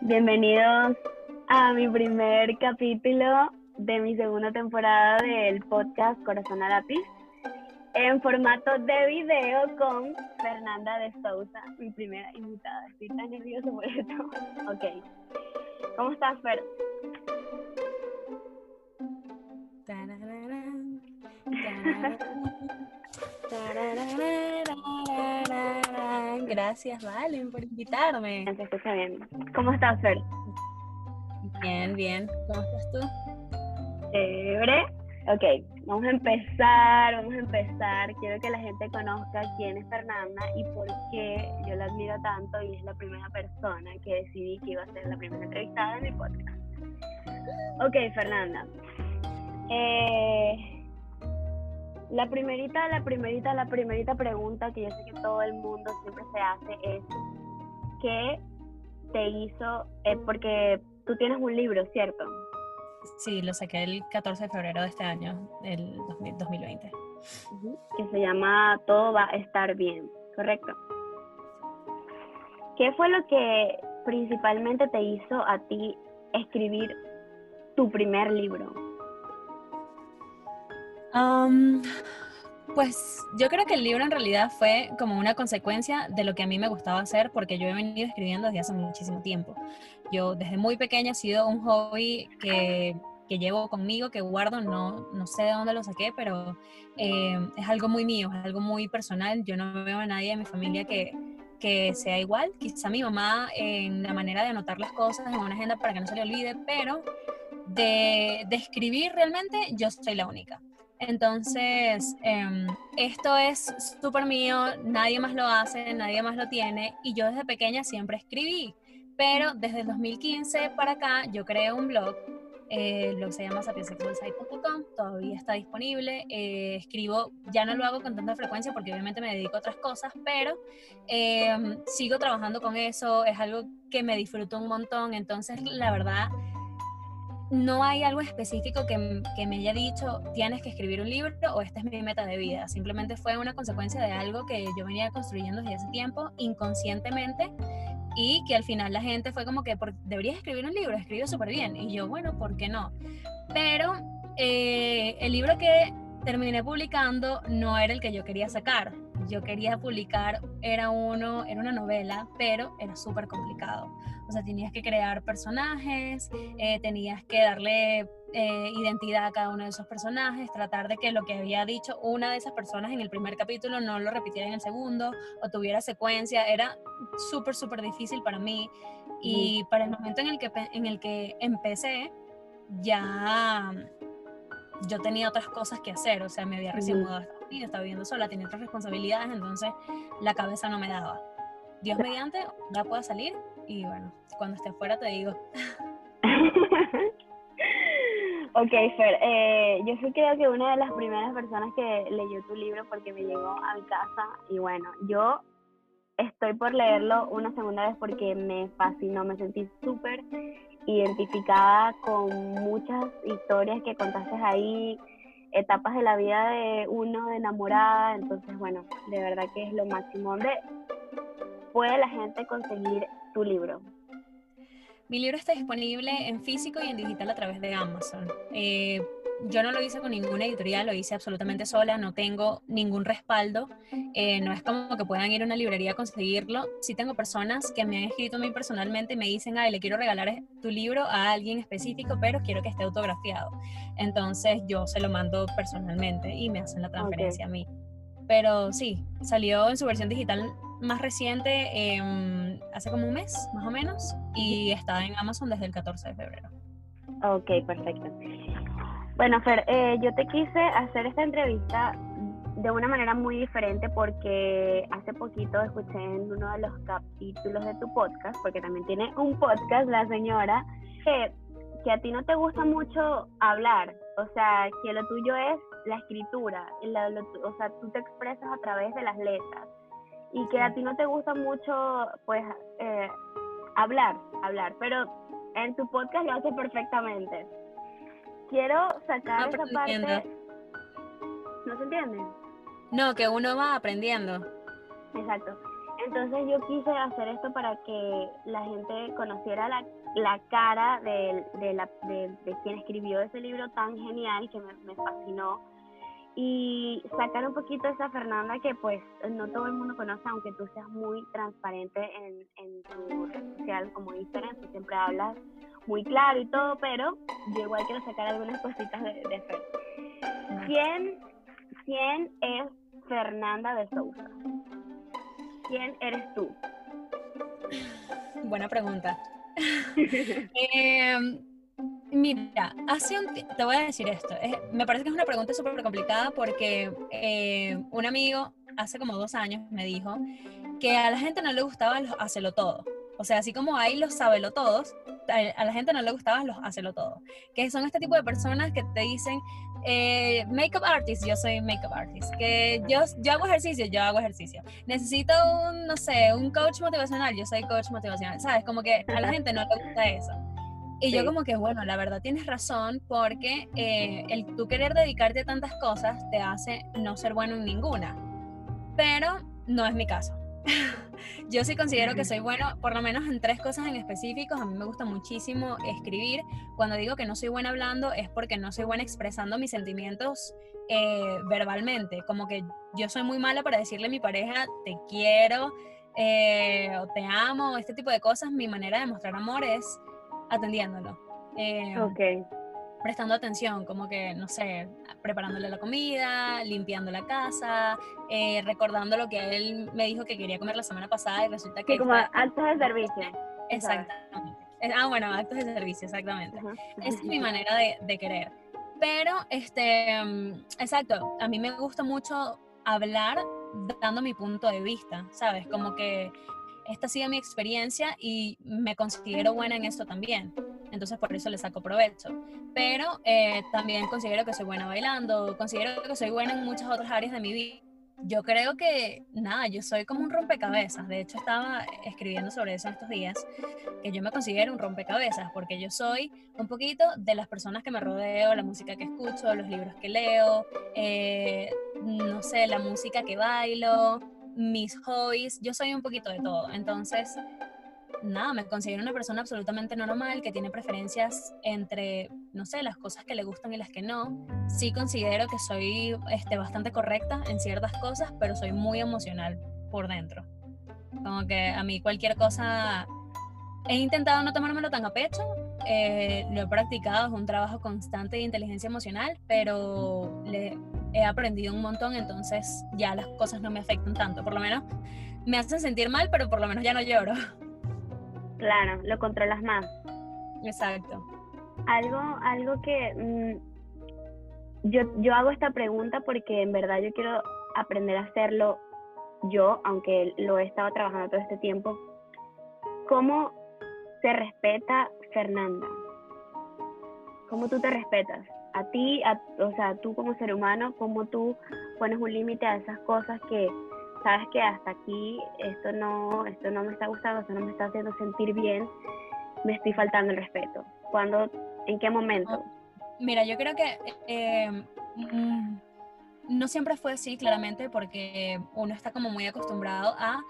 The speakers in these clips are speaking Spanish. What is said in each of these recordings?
bienvenidos a mi primer capítulo de mi segunda temporada del podcast Corazón a Lápiz en formato de video con Fernanda de Sousa, mi primera invitada. Estoy tan nerviosa por esto. Ok. ¿Cómo estás, Fer? Gracias, Valen, por invitarme. Se escucha bien. ¿Cómo estás, Fer? Bien, bien. ¿Cómo estás tú? Chévere. Ok, vamos a empezar, vamos a empezar. Quiero que la gente conozca quién es Fernanda y por qué yo la admiro tanto y es la primera persona que decidí que iba a ser la primera entrevistada en mi podcast. Ok, Fernanda. Eh, la primerita, la primerita, la primerita pregunta que yo sé que todo el mundo siempre se hace es, ¿qué te hizo? Eh, porque tú tienes un libro, ¿cierto? Sí, lo saqué el 14 de febrero de este año, del 2020. Que se llama Todo va a estar bien, ¿correcto? ¿Qué fue lo que principalmente te hizo a ti escribir tu primer libro? Pues yo creo que el libro en realidad fue como una consecuencia de lo que a mí me gustaba hacer porque yo he venido escribiendo desde hace muchísimo tiempo. Yo desde muy pequeña ha sido un hobby que, que llevo conmigo, que guardo, no, no sé de dónde lo saqué, pero eh, es algo muy mío, es algo muy personal. Yo no veo a nadie en mi familia que, que sea igual. Quizá mi mamá en la manera de anotar las cosas en una agenda para que no se le olvide, pero de, de escribir realmente yo soy la única. Entonces, em, esto es súper mío, nadie más lo hace, nadie más lo tiene y yo desde pequeña siempre escribí, pero desde el 2015 para acá yo creé un blog, eh, el blog se llama sapiensexualsite.com, todavía está disponible, eh, escribo, ya no lo hago con tanta frecuencia porque obviamente me dedico a otras cosas, pero em, sigo trabajando con eso, es algo que me disfruto un montón, entonces la verdad no hay algo específico que, me haya dicho, tienes que escribir un libro o esta es mi meta de vida. Simplemente fue una consecuencia de algo que yo venía construyendo desde hace tiempo, inconscientemente, y que al final la gente fue como que, deberías escribir un libro, escribe súper bien. Y yo, bueno, ¿por qué no? Pero eh, el libro que terminé publicando no era el que yo quería sacar. Yo quería publicar, era uno, era una novela, pero era súper complicado. O sea, tenías que crear personajes, eh, tenías que darle eh, identidad a cada uno de esos personajes, tratar de que lo que había dicho una de esas personas en el primer capítulo no lo repitiera en el segundo o tuviera secuencia. Era súper, súper difícil para mí. Y para el momento en el que, en el que empecé, ya yo tenía otras cosas que hacer, o sea, me había recién mudado a Estados Unidos, estaba viviendo sola, tenía otras responsabilidades, entonces la cabeza no me daba. Dios mediante, ya pueda salir y bueno, cuando esté afuera te digo. ok, Fer, eh, yo sí creo que una de las primeras personas que leyó tu libro porque me llegó a mi casa y bueno, yo estoy por leerlo una segunda vez porque me fascinó, me sentí súper identificada con muchas historias que contaste ahí, etapas de la vida de uno enamorada, entonces bueno, de verdad que es lo máximo. ¿Dónde puede la gente conseguir tu libro? Mi libro está disponible en físico y en digital a través de Amazon. Eh, yo no lo hice con ninguna editorial, lo hice absolutamente sola, no tengo ningún respaldo, eh, no es como que puedan ir a una librería a conseguirlo. Sí tengo personas que me han escrito a mí personalmente y me dicen, ay, le quiero regalar tu libro a alguien específico, pero quiero que esté autografiado. Entonces yo se lo mando personalmente y me hacen la transferencia a mí. Pero sí, salió en su versión digital más reciente em, hace como un mes, más o menos, y está en Amazon desde el 14 de febrero. Ok, perfecto. Bueno, Fer, eh, yo te quise hacer esta entrevista de una manera muy diferente porque hace poquito escuché en uno de los capítulos de tu podcast, porque también tiene un podcast la señora, que, que a ti no te gusta mucho hablar, o sea, que lo tuyo es la escritura, o sea, tú te expresas a través de las letras. Y que a ti no te gusta mucho, pues, eh, hablar, hablar, pero en tu podcast lo haces perfectamente quiero sacar esa parte. ¿No se entiende? No, que uno va aprendiendo. Exacto. entonces yo quise hacer esto para que la gente conociera la, la cara de, de, la, de, quien escribió ese libro tan genial que me, me, fascinó y sacar un poquito esa Fernanda que pues no todo el mundo conoce, aunque tú seas muy transparente en, en tu red social como Instagram, tú siempre hablas muy claro y todo, pero yo igual quiero sacar algunas cositas de, de. ¿Quién, ¿Quién es Fernanda de Sousa? ¿Quién eres tú? Buena pregunta. Em, mira, hace un te voy a decir esto. me parece que es una pregunta súper complicada porque eh, un amigo hace como dos años me dijo que a la gente no le gustaba los hacelo todo. O sea, así como hay los sabelo todos, a la gente no le gustaban los hacelo todo. Que son este tipo de personas que te dicen, eh, makeup artist, yo soy makeup artist, que yo, yo hago ejercicio, yo hago ejercicio. Necesito un, no sé, un coach motivacional, yo soy coach motivacional, ¿sabes? Como que a la gente no le gusta eso. Y yo como que, bueno, la verdad tienes razón porque eh, el tú querer dedicarte a tantas cosas te hace no ser bueno en ninguna. Pero no es mi caso. Yo sí considero que soy bueno, por lo menos en tres cosas en específico. A mí me gusta muchísimo escribir. Cuando digo que no soy buena hablando es porque no soy buena expresando mis sentimientos eh, verbalmente. Como que yo soy muy mala para decirle a mi pareja te quiero eh, o te amo, este tipo de cosas. Mi manera de mostrar amor es atendiéndolo. Eh, ok prestando atención, como que, no sé, preparándole la comida, limpiando la casa, eh, recordando lo que él me dijo que quería comer la semana pasada y resulta que... Sí, como actos de servicio. Exactamente. Ah, bueno, actos de servicio, exactamente. Esa es mi manera de, de, querer. Pero, este, mm, exacto, a mí me gusta mucho hablar dando mi punto de vista, ¿sabes? Como que esta ha sido mi experiencia y me considero buena en esto también. Entonces por eso le saco provecho. Pero eh, también considero que soy buena bailando, considero que soy buena en muchas otras áreas de mi vida. Yo creo que, nada, yo soy como un rompecabezas. De hecho, estaba escribiendo sobre eso estos días, que yo me considero un rompecabezas, porque yo soy un poquito de las personas que me rodeo, la música que escucho, los libros que leo, eh, no sé, la música que bailo, mis hobbies, yo soy un poquito de todo. Entonces, nada, me considero una persona absolutamente normal que tiene preferencias entre, no sé, las cosas que le gustan y las que no. Sí considero que soy este, bastante correcta en ciertas cosas, pero soy muy emocional por dentro. Como que a mí cualquier cosa... He intentado no tomármelo tan a pecho, eh, lo he practicado, es un trabajo constante de inteligencia emocional, pero le, he aprendido un montón, entonces ya las cosas no me afectan tanto. Por lo menos me hacen sentir mal, pero por lo menos ya no lloro. Claro, lo controlas más. Exacto. Algo, algo que mm, yo, yo hago esta pregunta porque en verdad yo quiero aprender a hacerlo yo, aunque lo he estado trabajando todo este tiempo. ¿Cómo se respeta Fernanda? ¿Cómo tú te respetas? a ti, o sea, tú como ser humano, cómo tú pones un límite a esas cosas que sabes que hasta aquí esto no, esto no me está gustando, esto no me está haciendo sentir bien, me estoy faltando el respeto. ¿Cuándo, en qué momento? Mira, yo creo que eh, mm, no siempre fue así, claramente, porque uno está como muy acostumbrado a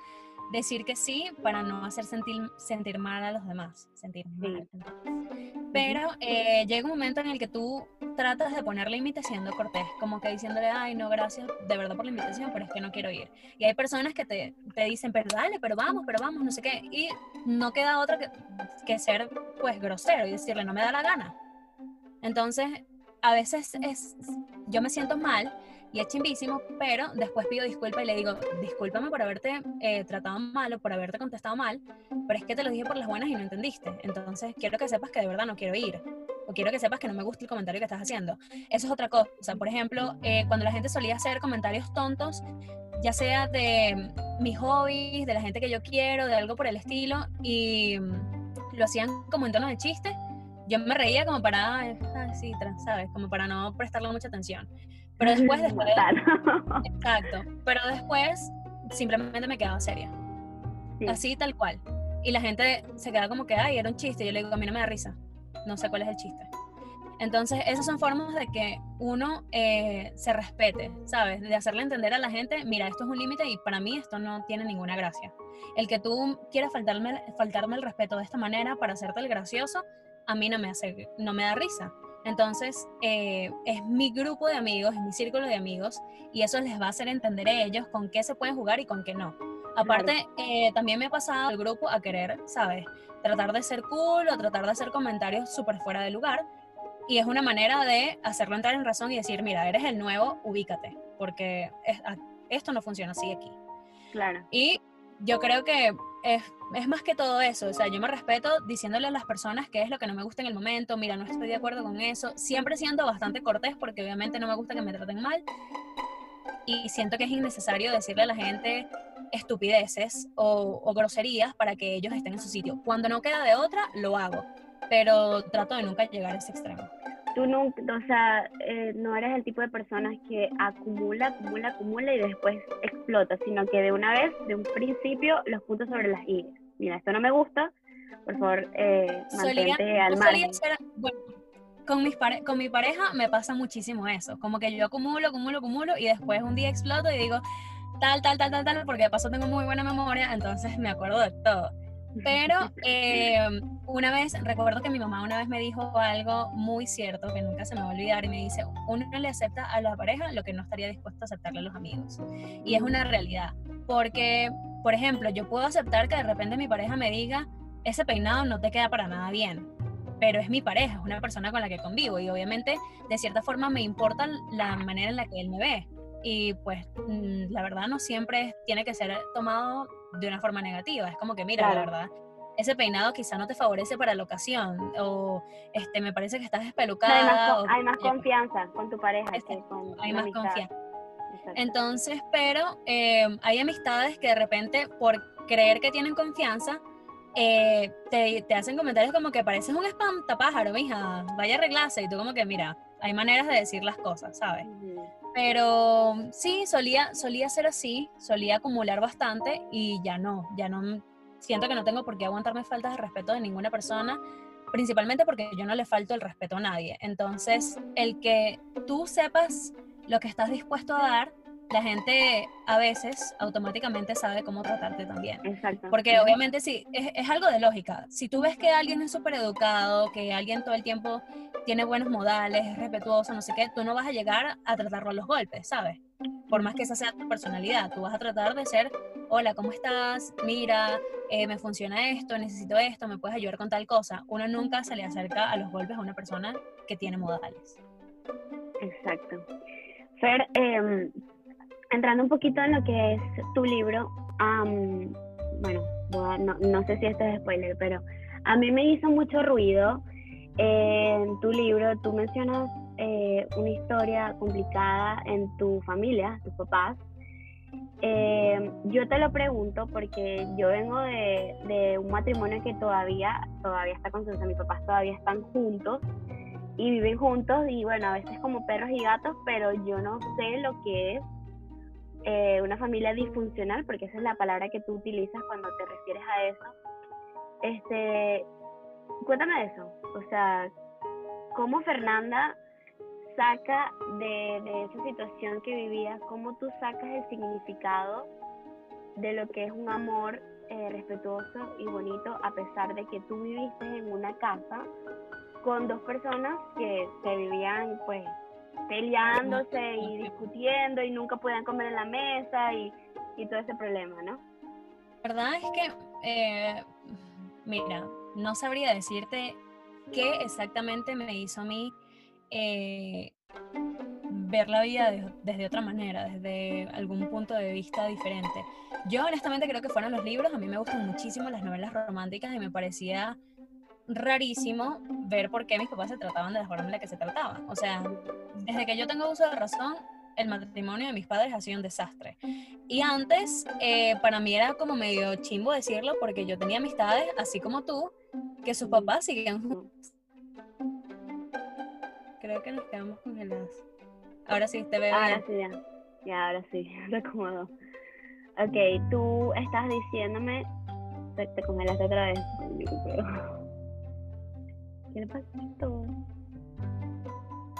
decir que sí para no hacer sentir, sentir mal a los demás, sentir mal. Pero eh, llega un momento en el que tú tratas de poner límites siendo cortés, como que diciéndole, ay, no, gracias de verdad por la invitación, pero es que no quiero ir. Y hay personas que te, te dicen, pero dale, pero vamos, pero vamos, no sé qué. Y no queda otra que, que ser, pues, grosero y decirle, no me da la gana. Entonces, a veces es, yo me siento mal y es chimbísimo, pero después pido disculpas y le digo, discúlpame por haberte eh, tratado mal o por haberte contestado mal, pero es que te lo dije por las buenas y no entendiste. Entonces, quiero que sepas que de verdad no quiero ir. O quiero que sepas que no me gusta el comentario que estás haciendo. Eso es otra cosa. Por ejemplo, eh, cuando la gente solía hacer comentarios tontos, ya sea de mis hobbies, de la gente que yo quiero, de algo por el estilo, y mm, lo hacían como en tono de chiste, yo me reía como para, ah, sí, ¿sabes? Como para no prestarle mucha atención. Pero después, después exacto, pero después simplemente me quedaba seria. Así tal cual. Y la gente se queda como que, ay, era un chiste. Yo le digo, a mí no me da risa. No sé cuál es el chiste. Entonces, esas son formas de que uno eh, se respete, ¿sabes? De hacerle entender a la gente, mira, esto es un límite y para mí esto no tiene ninguna gracia. El que tú quieras faltarme, faltarme el respeto de esta manera para hacerte el gracioso, a mí no me, hace, no me da risa. Entonces, eh, es mi grupo de amigos, es mi círculo de amigos, y eso les va a hacer entender a ellos con qué se pueden jugar y con qué no. Aparte, eh, también me ha pasado el grupo a querer, ¿sabes? Tratar de ser cool o tratar de hacer comentarios súper fuera de lugar. Y es una manera de hacerlo entrar en razón y decir, mira, eres el nuevo, ubícate, porque esto no funciona así aquí. Claro. Y yo creo que es, más que todo eso, o sea, yo me respeto diciéndole a las personas qué es lo que no me gusta en el momento, mira, no estoy de acuerdo con eso, siempre siendo bastante cortés porque obviamente no me gusta que me traten mal y siento que es innecesario decirle a la gente estupideces o, o groserías para que ellos estén en su sitio. Cuando no queda de otra, lo hago, pero trato de nunca llegar a ese extremo tú no, o sea, eh, no eres el tipo de personas que acumula, acumula, acumula y después explota, sino que de una vez, de un principio, los puntos sobre las i. Mira, esto no me gusta, por favor, eh, mantente al margen. bueno, con, mis con mi pareja me pasa muchísimo eso, como que yo acumulo, acumulo, acumulo y después un día exploto y digo tal, tal, tal, tal, tal, porque de paso tengo muy buena memoria, entonces me acuerdo de todo. Pero eh, una vez, recuerdo que mi mamá una vez me dijo algo muy cierto que nunca se me va a olvidar y me dice, uno le acepta a la pareja lo que no estaría dispuesto a aceptarle a los amigos. Y es una realidad, porque, por ejemplo, yo puedo aceptar que de repente mi pareja me diga, ese peinado no te queda para nada bien, pero es mi pareja, es una persona con la que convivo y obviamente de cierta forma me importa la manera en la que él me ve. Y pues mm, la verdad no siempre tiene que ser tomado de una forma negativa. Es como que, mira, la verdad, ese peinado quizá no te favorece para la ocasión o este me parece que estás despelucada. hay más, confianza con tu pareja Hay más confianza. Entonces, pero eh, hay amistades que de repente por creer que tienen confianza eh, te, te, hacen comentarios como que pareces un espantapájaro, hija, vaya a arreglarse y tú como que mira, hay maneras de decir las cosas, ¿sabes? Pero sí, solía, solía ser así, solía acumular bastante y ya no, ya no, siento que no tengo por qué aguantarme faltas de respeto de ninguna persona, principalmente porque yo no le falto el respeto a nadie. Entonces, el que tú sepas lo que estás dispuesto a dar la gente a veces automáticamente sabe cómo tratarte también. Exacto. Porque obviamente sí, es, algo de lógica. Si tú ves que alguien es súper educado, que alguien todo el tiempo tiene buenos modales, es respetuoso, no sé qué, tú no vas a llegar a tratarlo a los golpes, ¿sabes? Por más que esa sea tu personalidad, tú vas a tratar de ser, hola, ¿cómo estás? Mira, eh, me funciona esto, necesito esto, me puedes ayudar con tal cosa. Uno nunca se le acerca a los golpes a una persona que tiene modales. Exacto. Fer, eh, entrando un poquito en lo que es tu libro, bueno, no, sé si esto es spoiler, pero a mí me hizo mucho ruido en tu libro, tú mencionas eh, una historia complicada en tu familia, tus papás. Eh, yo te lo pregunto porque yo vengo de, un matrimonio que todavía, todavía está con sus, mis papás todavía están juntos y viven juntos y bueno, a veces como perros y gatos, pero yo no sé lo que es eh, una familia disfuncional, porque esa es la palabra que tú utilizas cuando te refieres a eso. Este, cuéntame eso, o sea, ¿cómo Fernanda saca de, de esa situación que vivía, cómo tú sacas el significado de lo que es un amor eh, respetuoso y bonito, a pesar de que tú viviste en una casa con dos personas que, que vivían pues peleándose y discutiendo y nunca podían comer en la mesa y, todo ese problema, ¿no? La verdad es que, eh, mira, no sabría decirte qué exactamente me hizo a mí eh, ver la vida desde otra manera, desde algún punto de vista diferente. Yo honestamente creo que fueron los libros, a mí me gustan muchísimo las novelas románticas y me parecía rarísimo ver por qué mis papás se trataban de la forma en la que se trataban. O sea, desde que yo tengo uso de razón, el matrimonio de mis padres ha sido un desastre. Y antes, eh, para mí era como medio chimbo decirlo, porque yo tenía amistades, así como tú, que sus papás siguen juntos. Creo que nos quedamos congelados. Ahora sí, te veo. Ahora sí, ya. Ya, ahora sí, te acomodo. Ok, tú estás diciéndome. Te, te congelaste otra vez. ¿Qué le pasó?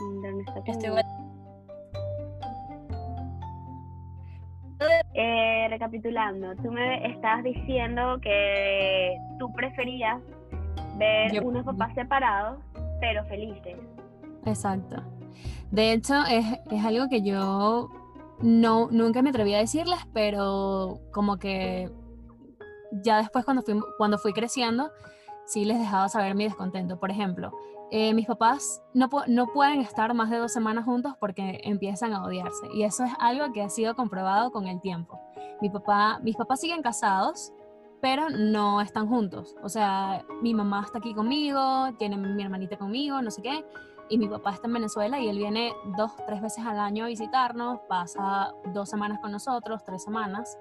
¿Dónde está Estoy? Eh, recapitulando, tú me estabas diciendo que tú preferías ver Yo- unos papás separados, pero felices. Exacto. De hecho, es, es algo que yo no, nunca me atreví a decirles, pero como que ya después cuando fui, cuando fui creciendo, sí les dejaba saber mi descontento. Por ejemplo, eh, mis papás no, no pueden estar más de dos semanas juntos porque empiezan a odiarse. Y eso es algo que ha sido comprobado con el tiempo. Mi papá, mis papás siguen casados, pero no están juntos. O sea, mi mamá está aquí conmigo, tiene mi hermanita conmigo, no sé qué. Y mi papá está en Venezuela y él viene dos, tres veces al año a visitarnos, pasa dos semanas con nosotros, tres semanas.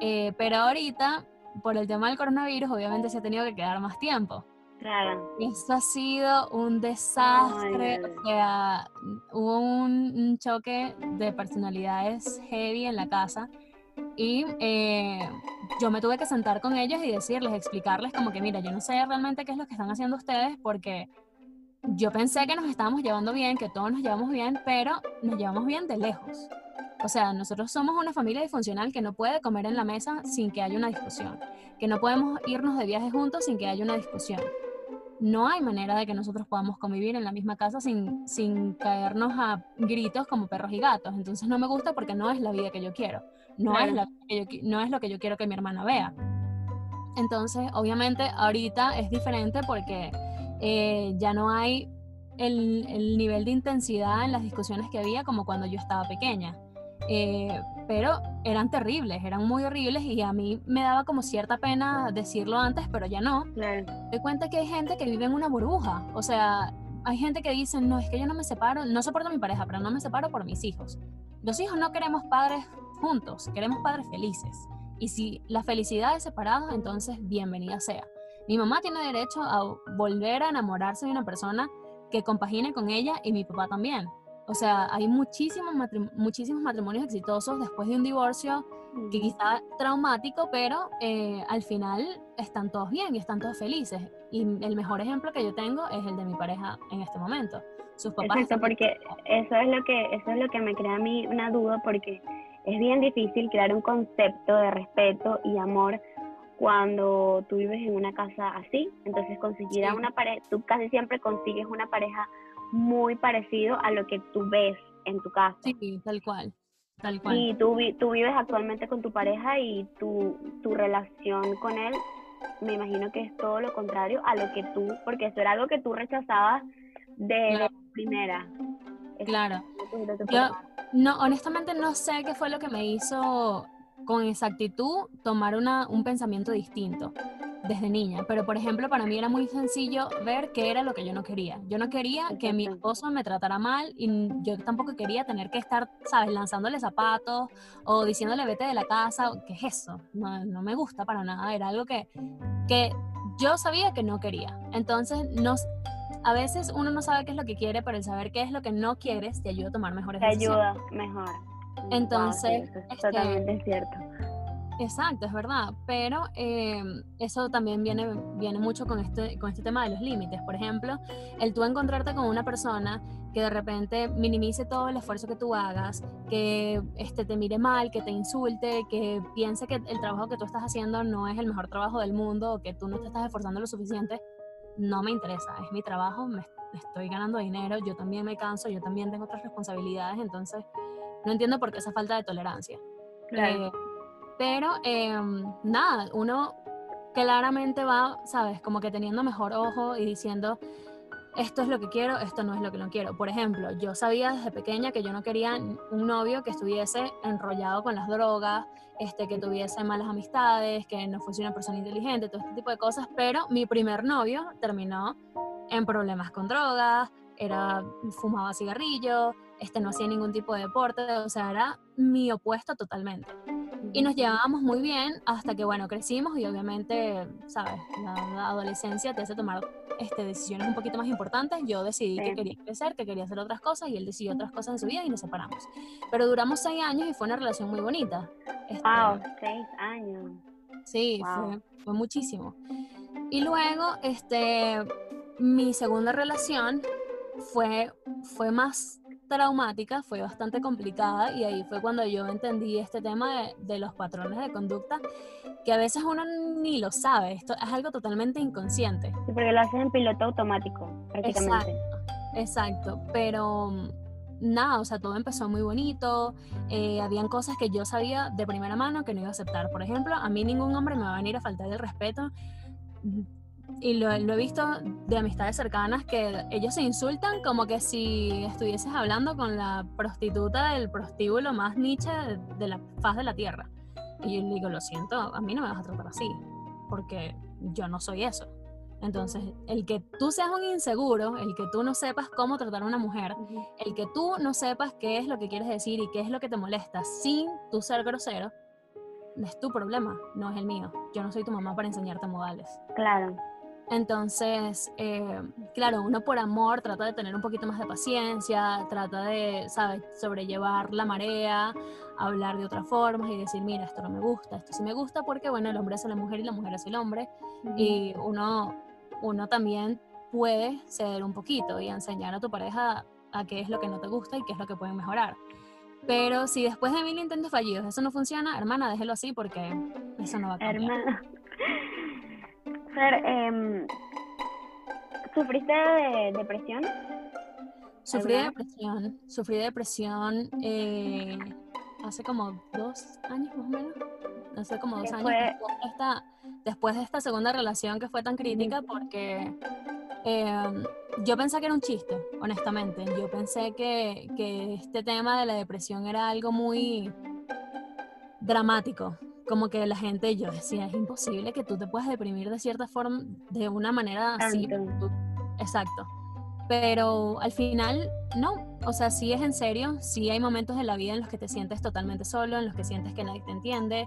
Eh, pero ahorita, por el tema del coronavirus, obviamente se ha tenido que quedar más tiempo. Claro. Esto ha sido un desastre, Ay, o sea, hubo un, un choque de personalidades heavy en la casa y eh, yo me tuve que sentar con ellos y decirles, explicarles como que, mira, yo no sé realmente qué es lo que están haciendo ustedes porque yo pensé que nos estábamos llevando bien, que todos nos llevamos bien, pero nos llevamos bien de lejos. O sea, nosotros somos una familia disfuncional que no puede comer en la mesa sin que haya una discusión, que no podemos irnos de viaje juntos sin que haya una discusión. No hay manera de que nosotros podamos convivir en la misma casa sin, sin caernos a gritos como perros y gatos. Entonces no me gusta porque no es la vida que yo quiero. No, Claro. es, la que yo no es lo que yo quiero que mi hermana vea. Entonces, obviamente, ahorita es diferente porque eh, ya no hay el, el nivel de intensidad en las discusiones que había como cuando yo estaba pequeña. Eh, pero eran terribles, eran muy horribles y a mí me daba como cierta pena decirlo antes, pero ya no. Claro. Te cuenta que hay gente que vive en una burbuja, o sea, hay gente que dice, no, es que yo no me separo, no soporto a mi pareja, pero no me separo por mis hijos. Los hijos no queremos padres juntos, queremos padres felices. Y si la felicidad es separada, entonces bienvenida sea. Mi mamá tiene derecho a volver a enamorarse de una persona que compagine con ella y mi papá también. O sea, hay muchísimos, matrim- muchísimos matrimonios exitosos después de un divorcio que quizá traumático, pero eh, al final están todos bien y están todos felices. Y el mejor ejemplo que yo tengo es el de mi pareja en este momento. Sus papás Exacto, porque eso es lo que eso es lo que me crea a mí una duda porque es bien difícil crear un concepto de respeto y amor cuando tú vives en una casa así. Entonces conseguir a una pareja, tú casi siempre consigues una pareja muy parecido a lo que tú ves en tu casa. Sí, tal cual, tal cual. Y tú, vi- tú vives actualmente con tu pareja y tu, tu relación con él, me imagino que es todo lo contrario a lo que tú, porque eso era algo que tú rechazabas de Claro. primera. Eso Claro. Yo-. No, honestamente no sé qué fue lo que me hizo con exactitud tomar una, un pensamiento distinto desde niña. Pero, por ejemplo, para mí era muy sencillo ver qué era lo que yo no quería. Yo no quería que mi esposo me tratara mal y yo tampoco quería tener que estar, ¿sabes?, lanzándole zapatos o diciéndole vete de la casa. ¿Qué es eso? No, no me gusta para nada. Era algo que, que yo sabía que no quería. Entonces, no, a veces uno no sabe qué es lo que quiere, pero el saber qué es lo que no quieres te ayuda a tomar mejores Te decisiones. ayuda mejor. Wow, sí, Entonces, eso es este, totalmente cierto. Exacto, es verdad, pero eh, eso también viene, viene mucho con este, con este tema de los límites. Por ejemplo, el tú encontrarte con una persona que de repente minimice todo el esfuerzo que tú hagas, que este, te mire mal, que te insulte, que piense que el trabajo que tú estás haciendo no es el mejor trabajo del mundo o que tú no te estás esforzando lo suficiente, no me interesa, es mi trabajo, me estoy ganando dinero, yo también me canso, yo también tengo otras responsabilidades, entonces no entiendo por qué esa falta de tolerancia. Claro. Eh, pero em, nada, uno claramente va, sabes, como que teniendo mejor ojo y diciendo, esto es lo que quiero, esto no es lo que no quiero. Por ejemplo, yo sabía desde pequeña que yo no quería un novio que estuviese enrollado con las drogas, este, que tuviese malas amistades, que no fuese una persona inteligente, todo este tipo de cosas, pero mi primer novio terminó en problemas con drogas, era, fumaba cigarrillo, este, no hacía ningún tipo de deporte, o sea, era mi opuesto totalmente. Y nos llevábamos muy bien hasta que, bueno, crecimos y obviamente, ¿sabes? La, la adolescencia te hace tomar este, decisiones un poquito más importantes. Yo decidí que quería crecer, que quería hacer otras cosas y él decidió otras cosas en su vida y nos separamos. Pero duramos seis años y fue una relación muy bonita. Este, Wow, seis años. Sí, Wow. fue, fue muchísimo. Y luego, este, mi segunda relación fue fue más traumática, fue bastante complicada y ahí fue cuando yo entendí este tema de, de, los patrones de conducta, que a veces uno ni lo sabe, esto es algo totalmente inconsciente. Sí, porque lo haces en piloto automático, prácticamente. Exacto, exacto, pero nada, o sea, todo empezó muy bonito, eh, habían cosas que yo sabía de primera mano que no iba a aceptar. Por ejemplo, a mí ningún hombre me va a venir a faltar el respeto. Y lo, he visto de amistades cercanas que ellos se insultan como que si estuvieses hablando con la prostituta del prostíbulo más niche de la faz de la tierra. Y yo digo, lo siento, a mí no me vas a tratar así, porque yo no soy eso. Entonces, el que tú seas un inseguro, el que tú no sepas cómo tratar a una mujer, el que tú no sepas qué es lo que quieres decir y qué es lo que te molesta sin tú ser grosero, es tu problema, no es el mío. Yo no soy tu mamá para enseñarte modales. Claro. Entonces, eh, claro, uno por amor trata de tener un poquito más de paciencia, trata de, ¿sabes?, sobrellevar la marea, hablar de otras formas y decir, mira, esto no me gusta, esto sí me gusta, porque, bueno, el hombre es la mujer y la mujer es el hombre, y uno uno también puede ceder un poquito y enseñar a tu pareja a qué es lo que no te gusta y qué es lo que pueden mejorar. Pero si después de mil intentos fallidos eso no funciona, hermana, déjelo así porque eso no va a cambiar. Hermana. Fer, eh, ¿sufriste de depresión? Sufrí de depresión, sufrí de depresión eh, hace como dos años más o menos, hace como dos años. Esta, después de esta segunda relación que fue tan crítica porque em, yo pensé que era un chiste, honestamente. Yo pensé que, que, este tema de la depresión era algo muy dramático. Como que la gente, yo decía, es imposible que tú te puedas deprimir de cierta forma, de una manera así. Exacto. Pero al final, no. O sea, sí es en serio, sí hay momentos de la vida en los que te sientes totalmente solo, en los que sientes que nadie te entiende,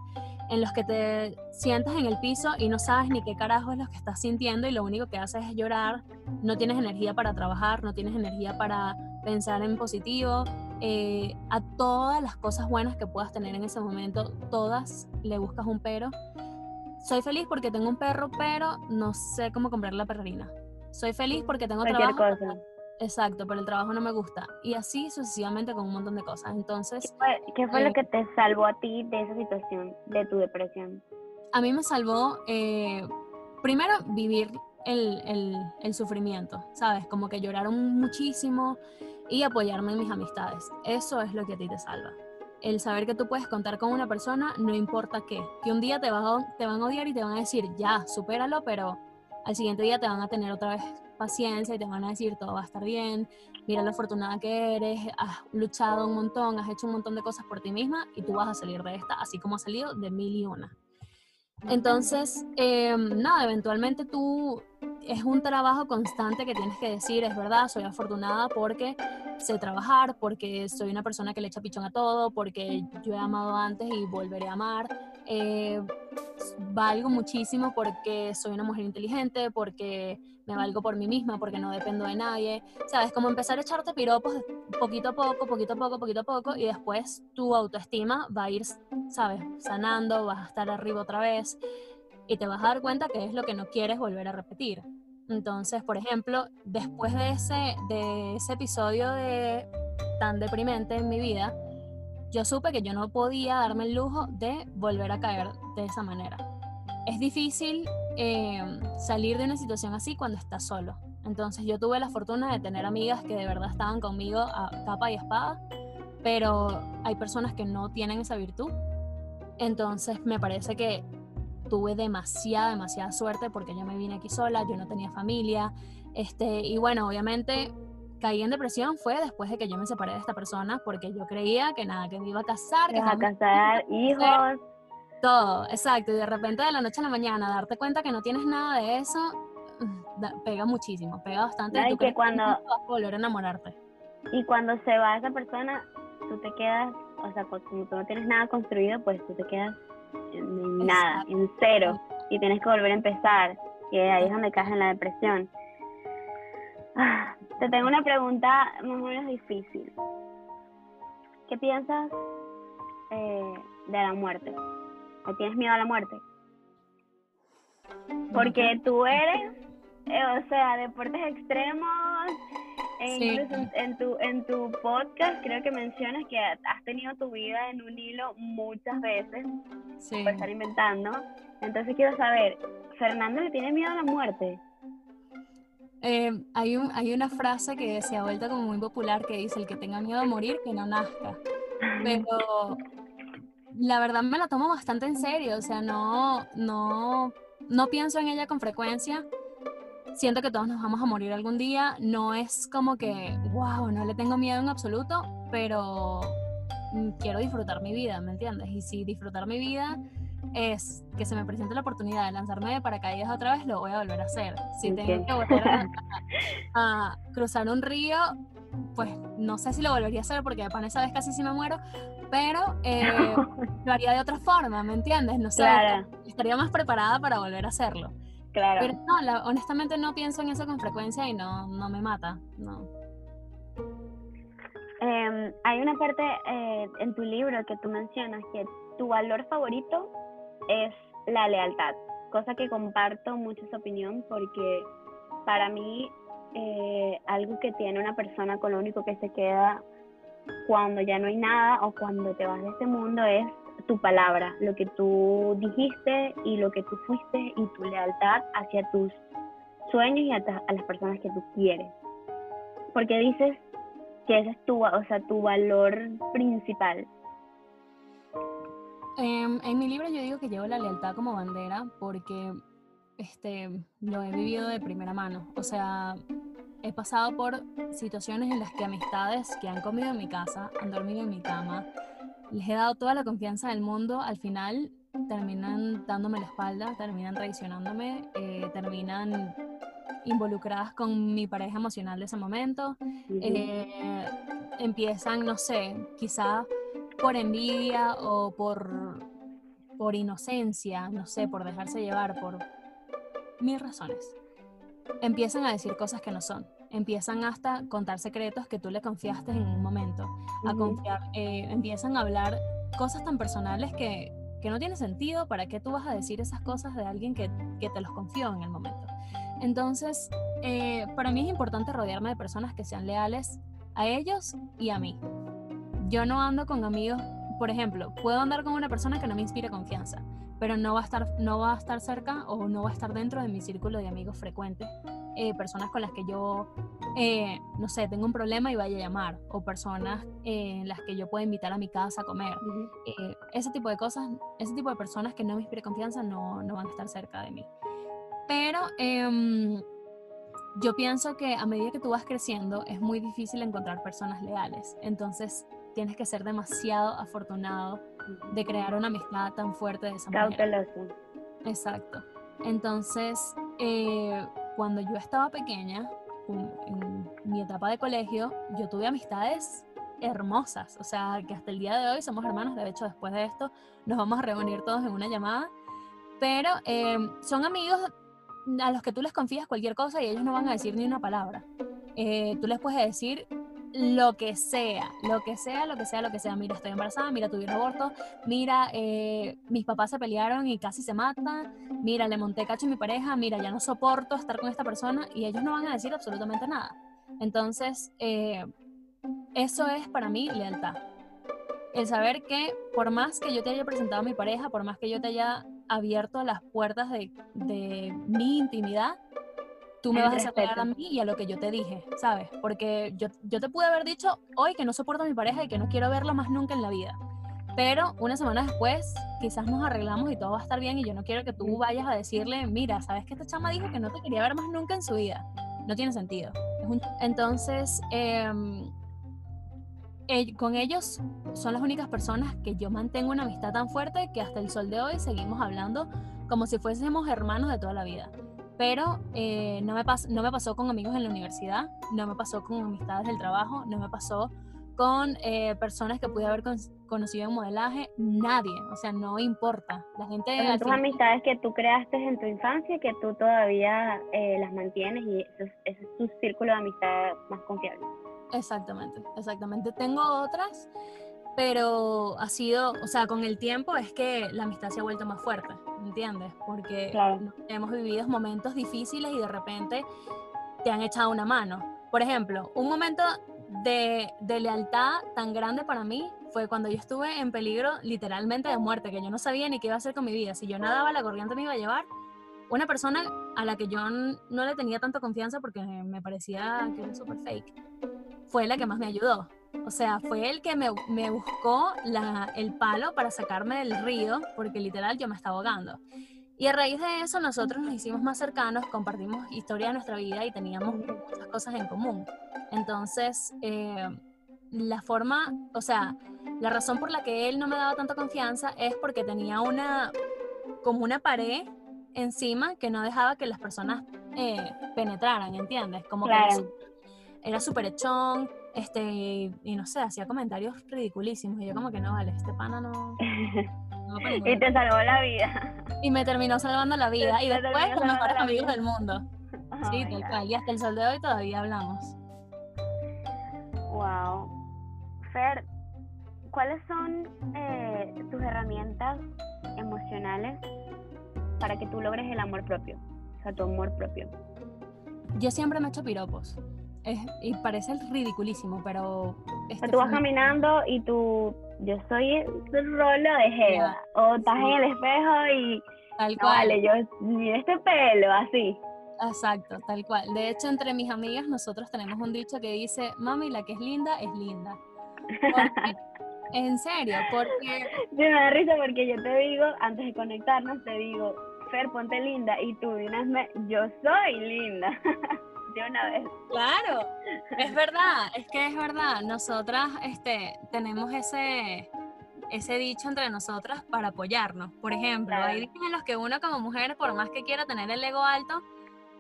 en los que te sientas en el piso y no sabes ni qué carajo es lo que estás sintiendo y lo único que haces es llorar, no tienes energía para trabajar, no tienes energía para pensar en positivo, eh, a todas las cosas buenas que puedas tener en ese momento, todas le buscas un pero. Soy feliz porque tengo un perro, pero no sé cómo comprar la perrerina. Soy feliz porque tengo Cualquier trabajo. Cosa. Exacto, pero el trabajo no me gusta. Y así sucesivamente con un montón de cosas. Entonces... ¿Qué fue, qué fue eh, lo que te salvó a ti de esa situación, de tu depresión? A mí me salvó, eh, primero, vivir el, el, el, sufrimiento, ¿sabes? Como que lloraron muchísimo y apoyarme en mis amistades. Eso es lo que a ti te salva. El saber que tú puedes contar con una persona, no importa qué. Que un día te, va, te van a odiar y te van a decir, ya, supéralo, pero al siguiente día te van a tener otra vez paciencia y te van a decir todo va a estar bien, mira lo afortunada que eres, has luchado un montón, has hecho un montón de cosas por ti misma y tú vas a salir de esta, así como has salido de mil y una. Entonces, eh, nada, eventualmente tú es un trabajo constante que tienes que decir, es verdad, soy afortunada porque sé trabajar, porque soy una persona que le echa pichón a todo, porque yo he amado antes y volveré a amar. Eh, valgo muchísimo porque soy una mujer inteligente, porque me valgo por mí misma, porque no dependo de nadie. ¿Sabes? Como empezar a echarte piropos poquito a poco, poquito a poco, poquito a poco, y después tu autoestima va a ir, ¿sabes? Sanando, vas a estar arriba otra vez y te vas a dar cuenta que es lo que no quieres volver a repetir. Entonces, por ejemplo, después de ese, de ese episodio de, tan deprimente en mi vida, yo supe que yo no podía darme el lujo de volver a caer de esa manera. Es difícil eh, salir de una situación así cuando estás solo. Entonces yo tuve la fortuna de tener amigas que de verdad estaban conmigo a capa y espada, pero hay personas que no tienen esa virtud. Entonces me parece que tuve demasiada, demasiada suerte porque yo me vine aquí sola, yo no tenía familia, este, y bueno, obviamente caí en depresión fue después de que yo me separé de esta persona porque yo creía que nada, que me iba a casar, que iba a casar, hijos. Todo, exacto. Y de repente de la noche a la mañana darte cuenta que no tienes nada de eso, mm, pega muchísimo, pega bastante. y que cuando vas a volver a enamorarte. Y cuando se va esa persona, tú te quedas, o sea, como tú no tienes nada construido, pues tú te quedas en nada, en cero. Y tienes que volver a empezar. Y ahí es donde caes en la depresión. Te tengo una pregunta más o menos difícil. ¿Qué piensas eh, de la muerte? ¿O tienes miedo a la muerte? Porque tú eres, eh, o sea, deportes extremos, E incluso en, tu, en tu podcast creo que mencionas que has tenido tu vida en un hilo muchas veces sí. por estar inventando. Entonces quiero saber, ¿Fernando le tiene miedo a la muerte? Eh, hay, un, hay una frase que se ha vuelto como muy popular que dice, el que tenga miedo a morir, que no nazca. Pero la verdad me la tomo bastante en serio, o sea, no, no, no pienso en ella con frecuencia. Siento que todos nos vamos a morir algún día. No es como que, wow, no le tengo miedo en absoluto, pero mm, quiero disfrutar mi vida, ¿me entiendes? Y si disfrutar mi vida es que se me presente la oportunidad de lanzarme de paracaídas otra vez, lo voy a volver a hacer. Si tengo que volver a, cruzar un río, pues no sé si lo volvería a hacer porque de pan esa vez casi sí me muero, pero eh, lo haría de otra forma, ¿me entiendes? No sé, estaría más preparada para volver a hacerlo. Claro. Pero no, honestamente no pienso en eso con frecuencia y no, no me mata, no. Em, hay una parte eh, en tu libro que tú mencionas que tu valor favorito es la lealtad, cosa que comparto mucho esa opinión porque para mí eh, algo que tiene una persona con lo único que se queda cuando ya no hay nada o cuando te vas de este mundo es tu palabra, lo que tú dijiste y lo que tú fuiste y tu lealtad hacia tus sueños y a, las personas que tú quieres. Porque dices que ese es tu, o sea, tu valor principal. Em, en mi libro yo digo que llevo la lealtad como bandera porque este, lo he vivido de primera mano. O sea, he pasado por situaciones en las que amistades que han comido en mi casa, han dormido en mi cama, les he dado toda la confianza del mundo, al final terminan dándome la espalda, terminan traicionándome, eh, terminan involucradas con mi pareja emocional de ese momento, eh, empiezan, no sé, quizá por envidia o por, por inocencia, no sé, por dejarse llevar, por mil razones empiezan a decir cosas que no son. Empiezan hasta a contar secretos que tú le confiaste en un momento. A confiar, eh, empiezan a hablar cosas tan personales que, que no tiene sentido. ¿Para qué tú vas a decir esas cosas de alguien que, que te los confió en el momento? Entonces, eh, para mí es importante rodearme de personas que sean leales a ellos y a mí. Yo no ando con amigos, por ejemplo, puedo andar con una persona que no me inspire confianza, pero no va a estar, no va a estar cerca o no va a estar dentro de mi círculo de amigos frecuentes. Eh, personas con las que yo, eh, no sé, tengo un problema y vaya a llamar, o personas eh, en las que yo pueda invitar a mi casa a comer. ese tipo de cosas, ese tipo de personas que no me inspire confianza no, no van a estar cerca de mí. Pero em, yo pienso que a medida que tú vas creciendo es muy difícil encontrar personas leales. Entonces tienes que ser demasiado afortunado de crear una amistad tan fuerte de esa manera. Exacto. Entonces, eh, cuando yo estaba pequeña, en mi etapa de colegio, yo tuve amistades hermosas, o sea, que hasta el día de hoy somos hermanos, de hecho después de esto nos vamos a reunir todos en una llamada, pero eh, son amigos a los que tú les confías cualquier cosa y ellos no van a decir ni una palabra. Eh, tú les puedes decir lo que sea, lo que sea, lo que sea, lo que sea. Mira, estoy embarazada, mira, tuve un aborto, mira, eh, mis papás se pelearon y casi se matan, mira, le monté cacho a mi pareja, mira, ya no soporto estar con esta persona y ellos no van a decir absolutamente nada. Entonces, eh, eso es para mí lealtad. El saber que por más que yo te haya presentado a mi pareja, por más que yo te haya abierto las puertas de, de mi intimidad, tú me vas a sacar a mí y a lo que yo te dije, ¿sabes? Porque yo, yo te pude haber dicho hoy que no soporto a mi pareja y que no quiero verla más nunca en la vida. Pero una semana después, quizás nos arreglamos y todo va a estar bien y yo no quiero que tú vayas a decirle, mira, ¿sabes que esta chama dijo que no te quería ver más nunca en su vida? No tiene sentido. Entonces, em, con ellos son las únicas personas que yo mantengo una amistad tan fuerte que hasta el sol de hoy seguimos hablando como si fuésemos hermanos de toda la vida pero eh, no, me no me pasó con amigos en la universidad, no me pasó con amistades del trabajo, no me pasó con eh, personas que pude haber conocido en modelaje, nadie, o sea, no importa. La gente... Son tus amistades que tú creaste en tu infancia, que tú todavía eh, las mantienes y ese es, es tu círculo de amistad más confiable. Exactamente, exactamente. Tengo otras pero ha sido, o sea, con el tiempo es que la amistad se ha vuelto más fuerte, ¿entiendes? Porque hemos vivido momentos difíciles y de repente te han echado una mano. Por ejemplo, un momento de, de lealtad tan grande para mí fue cuando yo estuve en peligro literalmente de muerte, que yo no sabía ni qué iba a hacer con mi vida. Si yo nadaba, la corriente me iba a llevar. Una persona a la que yo no le tenía tanta confianza porque me parecía que era súper fake, fue la que más me ayudó. O sea, fue el que me, me buscó la, el palo para sacarme del río, porque literal yo me estaba ahogando. Y a raíz de eso nosotros nos hicimos más cercanos, compartimos historia de nuestra vida y teníamos muchas cosas en común. Entonces, eh, la forma, o sea, la razón por la que él no me daba tanta confianza es porque tenía una, como una pared encima que no dejaba que las personas eh, penetraran, ¿entiendes? Como que era súper echón, este, y no sé, hacía comentarios ridiculísimos. Y yo como que no, vale, este pana no... y te salvó la vida. Y me terminó salvando la vida. y después los mejores amigos del mundo. sí, tal cual. Y hasta el sol de hoy todavía hablamos. Wow. Fer, ¿cuáles son eh, tus herramientas emocionales para que tú logres el amor propio? O sea, tu amor propio. Yo siempre me he hecho y parece ridiculísimo, pero... Este tú vas caminando y tú, yo soy el rolo de Jeva, o estás en el espejo y... Tal cual. vale, yo, mira este pelo, así. Exacto, tal cual. De hecho, entre mis amigas nosotros tenemos un dicho que dice, mami, la que es linda es linda. en serio, porque... Sí, me da risa porque yo te digo, antes de conectarnos, te digo, Fer, ponte linda, y tú me, yo soy linda. una vez. Claro, es verdad, es que es verdad. Nosotras este, tenemos ese, ese dicho entre nosotras para apoyarnos. Por ejemplo, hay días en los que uno como mujer, por más que quiera tener el ego alto,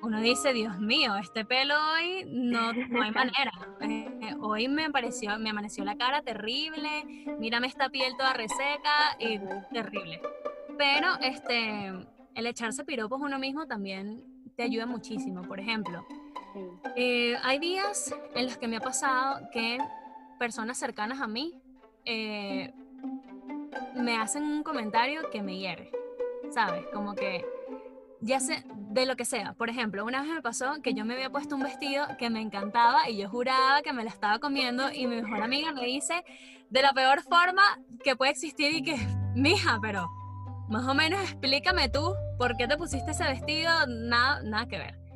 uno dice, Dios mío, este pelo hoy no, no hay manera. Eh, hoy me apareció, me amaneció la cara terrible, mírame esta piel toda reseca y terrible. Pero este, el echarse piropos uno mismo también te ayuda muchísimo. Por ejemplo, eh, hay días en los que me ha pasado que personas cercanas a mí eh, me hacen un comentario que me hiere, ¿sabes? Como que ya sé, de lo que sea. Por ejemplo, una vez me pasó que yo me había puesto un vestido que me encantaba y yo juraba que me la estaba comiendo y mi mejor amiga me dice de la peor forma que puede existir y que, mija, pero más o menos explícame tú por qué te pusiste ese vestido, nada, nada que ver.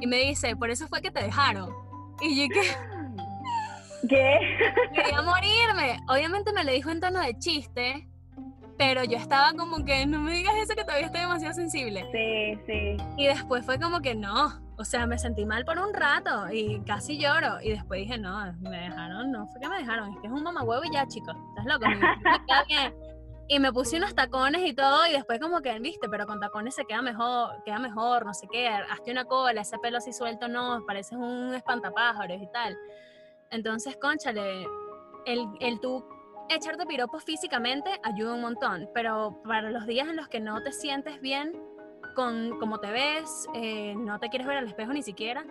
Y me dice, por eso fue que te dejaron. Y yo que... ¿Qué? Quería morirme. Obviamente me lo dijo en tono de chiste, pero yo estaba como que no me digas eso que todavía estoy demasiado sensible. Sí, sí. Y después fue como que no. O sea, me sentí mal por un rato y casi lloro. Y después dije, no, me dejaron, no fue que me dejaron, es que es un mamagüevo y ya, chicos. Estás loco, me, queda bien y me puse unos tacones y todo y después como que, viste, pero con tacones se queda mejor, queda mejor, no sé qué, hazte una cola, ese pelo así suelto no, pareces un espantapájaros y tal. Entonces, conchale, el, el tú echarte piropos físicamente ayuda un montón, pero para los días en los que no te sientes bien con cómo te ves, eh, no te quieres ver al espejo ni siquiera,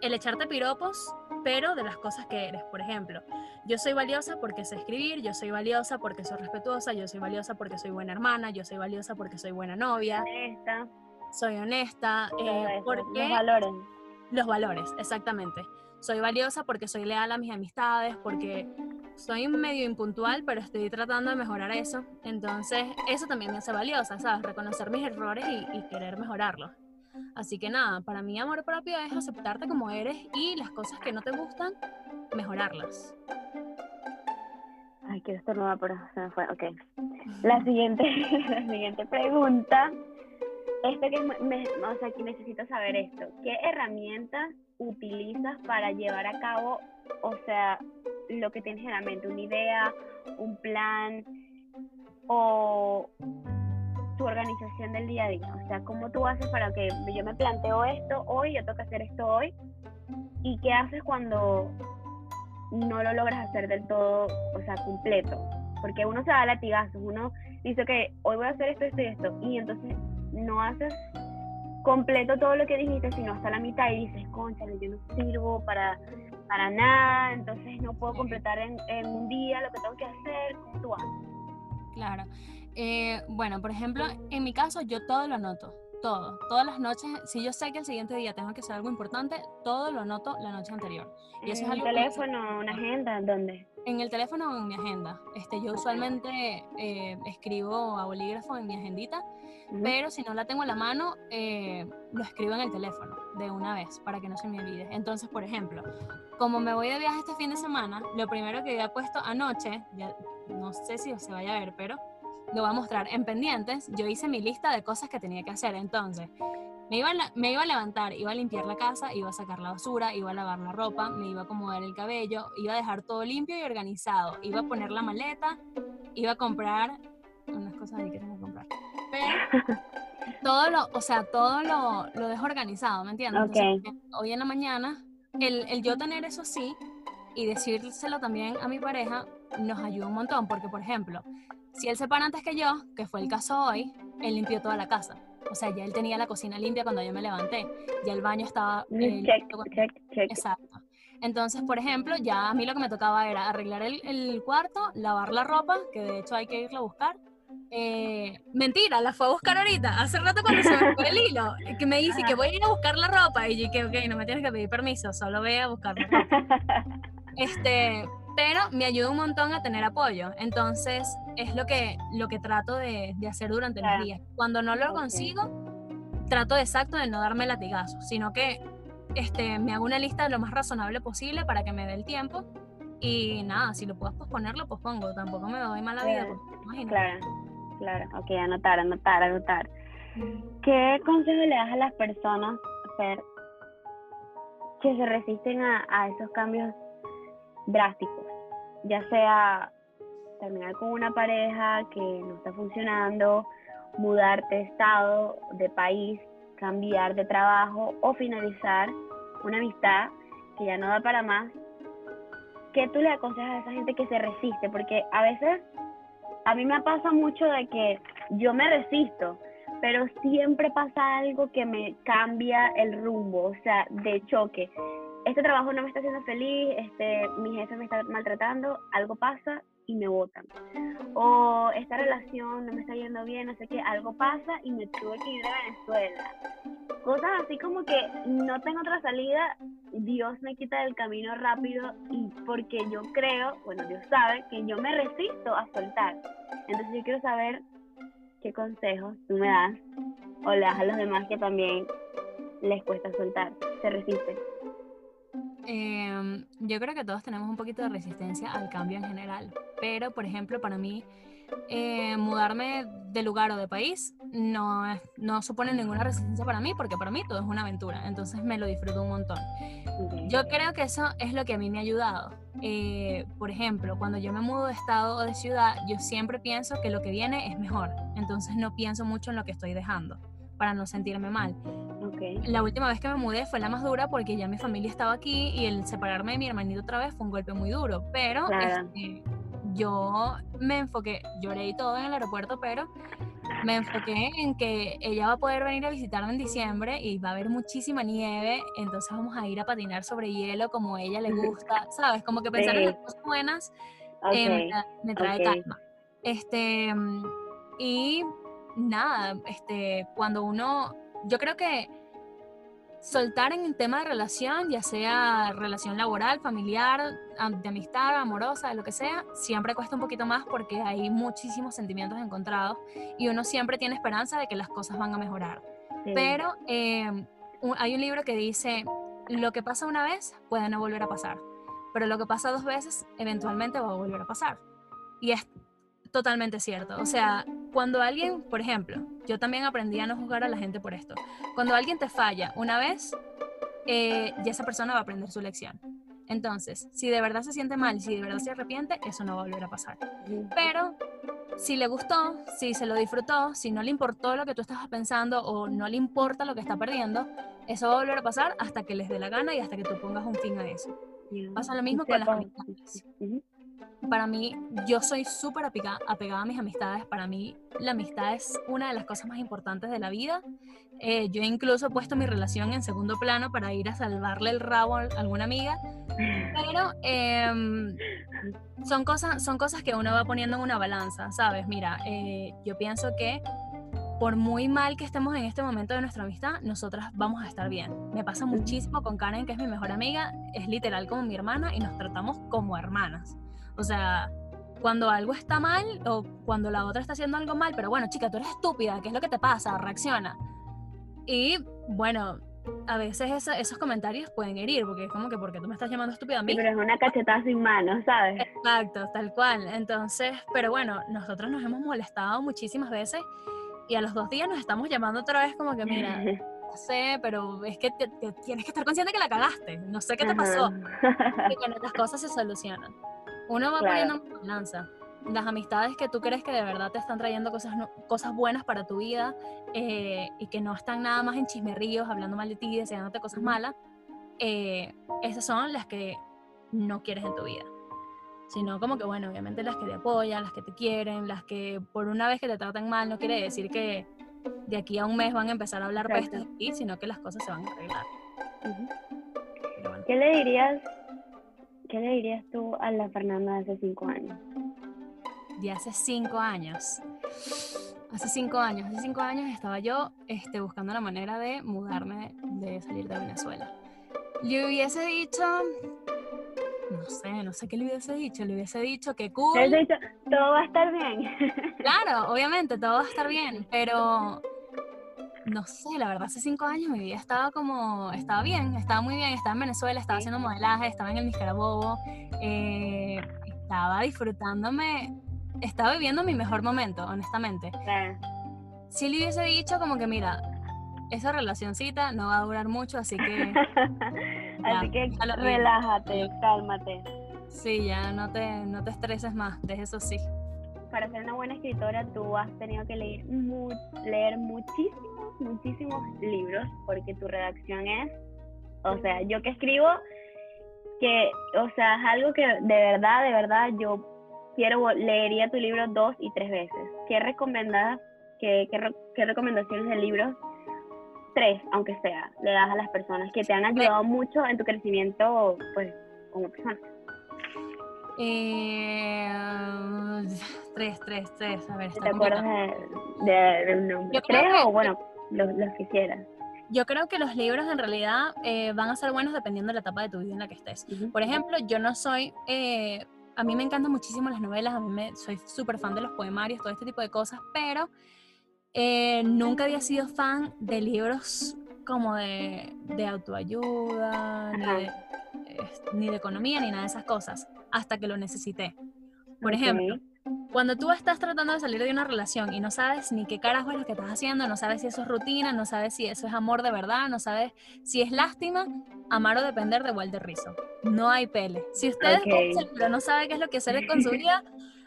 el echarte piropos, pero de las cosas que eres. Por ejemplo, yo soy valiosa porque sé escribir, yo soy valiosa porque soy respetuosa, yo soy valiosa porque soy buena hermana, yo soy valiosa porque soy buena novia. Honesta. Soy honesta. Eh, porque los valores. Los valores, exactamente. Soy valiosa porque soy leal a mis amistades, porque soy medio impuntual, pero estoy tratando de mejorar eso. Entonces, eso también me hace valiosa, ¿sabes? Reconocer mis errores y, y querer mejorarlos. Así que nada, para mí amor propio es aceptarte como eres y las cosas que no te gustan, mejorarlas. Ay, quiero estornudar, pero se me fue. Ok. La siguiente, la siguiente pregunta. Esto que me, o sea, que necesito saber esto. ¿Qué herramientas utilizas para llevar a cabo, o sea, lo que tienes en la mente? ¿Una idea, un plan o tu organización del día a día. O sea, cómo tú haces para que yo me planteo esto hoy, yo tengo que hacer esto hoy. ¿Y qué haces cuando no lo logras hacer del todo, o sea, completo? Porque uno se da latigazos, uno dice que hoy voy a hacer esto, esto y esto. Y entonces no haces completo todo lo que dijiste, sino hasta la mitad y dices, concha, yo no sirvo para, para nada, entonces no puedo completar en, en un día lo que tengo que hacer. ¿Cómo tú haces? Claro. Eh, bueno, por ejemplo, en mi caso yo todo lo anoto. todo. Todas las noches, si yo sé que el siguiente día tengo que hacer algo importante, todo lo anoto la noche anterior. Y eso ¿En es algo teléfono, una agenda? ¿Dónde? En el teléfono o en mi agenda. Este, yo usualmente eh, escribo a bolígrafo en mi agendita, pero si no la tengo a la mano, eh, lo escribo en el teléfono de una vez para que no se me olvide. Entonces, por ejemplo, como me voy de viaje este fin de semana, lo primero que había puesto anoche, ya no sé si se vaya a ver, pero lo voy a mostrar en pendientes. Yo hice mi lista de cosas que tenía que hacer. Entonces, me iba, a, me iba a levantar, iba a limpiar la casa, iba a sacar la basura, iba a lavar la ropa, me iba a acomodar el cabello, iba a dejar todo limpio y organizado, iba a poner la maleta, iba a comprar unas cosas ahí que tengo que comprar. Pero todo lo, o sea, todo lo, lo dejo organizado, ¿me entiendes? hoy en la mañana, el, el yo tener eso sí y decírselo también a mi pareja nos ayuda un montón, porque por ejemplo, si él se para antes que yo, que fue el caso hoy, él limpió toda la casa. O sea, ya él tenía la cocina limpia cuando yo me levanté. Ya el baño estaba... Eh, check, check, check. Exacto. Entonces, por ejemplo, ya a mí lo que me tocaba era arreglar el, el cuarto, lavar la ropa, que de hecho hay que irla a buscar. Eh, mentira, la fue a buscar ahorita. Hace rato cuando se me fue el hilo, que me dice que voy a ir a buscar la ropa. Y yo que, ok, no me tienes que pedir permiso, solo ve a buscar la ropa. Este, pero me ayuda un montón a tener apoyo. Entonces, es lo que, lo que trato de, de hacer durante el los días. Cuando no lo consigo, trato de exacto de no darme latigazo, sino que este, me hago una lista lo más razonable posible para que me dé el tiempo. Y nada, si lo puedo posponer, lo pospongo. Tampoco me doy mala vida. Claro, claro. Ok, anotar, anotar, anotar. ¿Qué consejo le das a las personas, Fer, que se resisten a, a esos cambios drásticos? Ya sea terminar con una pareja que no está funcionando, mudarte de estado, de país, cambiar de trabajo o finalizar una amistad que ya no da para más, ¿qué tú le aconsejas a esa gente que se resiste? Porque a veces a mí me pasa mucho de que yo me resisto, pero siempre pasa algo que me cambia el rumbo, o sea, de choque. Este trabajo no me está haciendo feliz, este, mi jefe me está maltratando, algo pasa y me votan. O esta relación no me está yendo bien, no sé qué, algo pasa y me tuve que ir de Venezuela. Cosas así como que no tengo otra salida, Dios me quita del camino rápido y porque yo creo, bueno, Dios sabe que yo me resisto a soltar. Entonces yo quiero saber qué consejos tú me das o le das a los demás que también les cuesta soltar, se resisten. Em, yo creo que todos tenemos un poquito de resistencia al cambio en general, pero por ejemplo para mí eh, mudarme de lugar o de país no, no supone ninguna resistencia para mí porque para mí todo es una aventura, entonces me lo disfruto un montón. Yo creo que eso es lo que a mí me ha ayudado. Eh, por ejemplo, cuando yo me mudo de estado o de ciudad, yo siempre pienso que lo que viene es mejor, entonces no pienso mucho en lo que estoy dejando para no sentirme mal. La última vez que me mudé fue la más dura porque ya mi familia estaba aquí y el separarme de mi hermanito otra vez fue un golpe muy duro. Pero este, yo me enfoqué, lloré y todo en el aeropuerto, pero me enfoqué en que ella va a poder venir a visitarme en diciembre y va a haber muchísima nieve, entonces vamos a ir a patinar sobre hielo como a ella le gusta, ¿sabes? Como que pensar en las cosas buenas eh, me, trae calma. Este, y nada, este, cuando uno, yo creo que soltar en el tema de relación, ya sea relación laboral, familiar, de amistad, amorosa, de lo que sea, siempre cuesta un poquito más porque hay muchísimos sentimientos encontrados y uno siempre tiene esperanza de que las cosas van a mejorar. Pero em, hay un libro que dice, lo que pasa una vez puede no volver a pasar, pero lo que pasa dos veces eventualmente va a volver a pasar. Y es totalmente cierto. O sea, cuando alguien, por ejemplo, yo también aprendí a no juzgar a la gente por esto. Cuando alguien te falla una vez, eh, ya esa persona va a aprender su lección. Entonces, si de verdad se siente mal, si de verdad se arrepiente, eso no va a volver a pasar. Pero si le gustó, si se lo disfrutó, si no le importó lo que tú estabas pensando o no le importa lo que está perdiendo, eso va a volver a pasar hasta que les dé la gana y hasta que tú pongas un fin a eso. Pasa lo mismo con las amistades para mí, yo soy súper apegada, a mis amistades. Para mí, la amistad es una de las cosas más importantes de la vida. Eh, yo incluso he puesto mi relación en segundo plano para ir a salvarle el rabo a alguna amiga. Pero em, son, cosas, son cosas que uno va poniendo en una balanza, ¿sabes? Mira, eh, yo pienso que por muy mal que estemos en este momento de nuestra amistad, nosotras vamos a estar bien. Me pasa muchísimo con Karen, que es mi mejor amiga, es literal como mi hermana y nos tratamos como hermanas. O sea, cuando algo está mal o cuando la otra está haciendo algo mal, pero bueno, chica, tú eres estúpida, ¿qué es lo que te pasa? Reacciona. Y bueno, a veces esos comentarios pueden herir, porque es como que porque tú me estás llamando estúpida a mí. pero es una cachetada sin manos, ¿sabes? Exacto, tal cual. Entonces, pero bueno, nosotros nos hemos molestado muchísimas veces y a los dos días nos estamos llamando otra vez como que, mira, no sé, pero es que tienes que estar consciente que la cagaste, no sé qué te pasó. y bueno, las cosas se solucionan. Uno va poniendo balanza. Las amistades que tú crees que de verdad te están trayendo cosas, cosas buenas para tu vida eh, y que no están nada más en chismerríos, hablando mal de ti, deseándote cosas malas, eh, esas son las que no quieres en tu vida. Sino como que, bueno, obviamente las que te apoyan, las que te quieren, las que por una vez que te tratan mal no quiere decir que de aquí a un mes van a empezar a hablar pestes de ti, sino que las cosas se van a arreglar. ¿Qué le dirías, qué le dirías tú a la Fernanda de hace cinco años? De hace cinco años. Hace cinco años, hace cinco años estaba yo este, buscando la manera de mudarme, de salir de Venezuela. Le hubiese dicho no sé, no sé qué le hubiese dicho, le hubiese dicho que cool. Le dicho, todo va a estar bien. Claro, obviamente, todo va a estar bien, pero no sé, la verdad, hace cinco años mi vida estaba como, estaba bien, estaba muy bien, estaba en Venezuela, estaba haciendo modelaje, estaba en el Miscarabobo, eh, estaba disfrutándome, estaba viviendo mi mejor momento, honestamente. Si le hubiese dicho como que, mira, esa relacioncita no va a durar mucho, así que... así que relájate, cálmate. Sí, ya no te, no te estreses más, de eso sí. Para ser una buena escritora tú has tenido que leer, leer muchísimos, muchísimos libros, porque tu redacción es, o sea, yo que escribo, que, o sea, es algo que de verdad, de verdad, yo quiero, leería tu libro dos y tres veces. ¿Qué recomendas, qué, qué, qué recomendaciones de libros tres, aunque sea, le das a las personas que te han ayudado mucho en tu crecimiento, pues, como persona? Eh, tres, tres, tres. A ver, ¿Te acuerdas de, un nombre? ¿Tres o, bueno, los, que quieras? Yo creo que los libros en realidad eh, van a ser buenos dependiendo de la etapa de tu vida en la que estés. Por ejemplo, yo no soy... Eh, a mí me encantan muchísimo las novelas, a mí me, soy súper fan de los poemarios, todo este tipo de cosas, pero eh, nunca había sido fan de libros como de, autoayuda, ni de, economía, ni nada de esas cosas, hasta que lo necesité. Por ejemplo, cuando tú estás tratando de salir de una relación y no sabes ni qué carajo es lo que estás haciendo, no sabes si eso es rutina, no sabes si eso es amor de verdad, no sabes si es lástima, amar o depender de Walter Rizzo. No hay pele. Si usted pero no sabe qué es lo que hacer con su vida,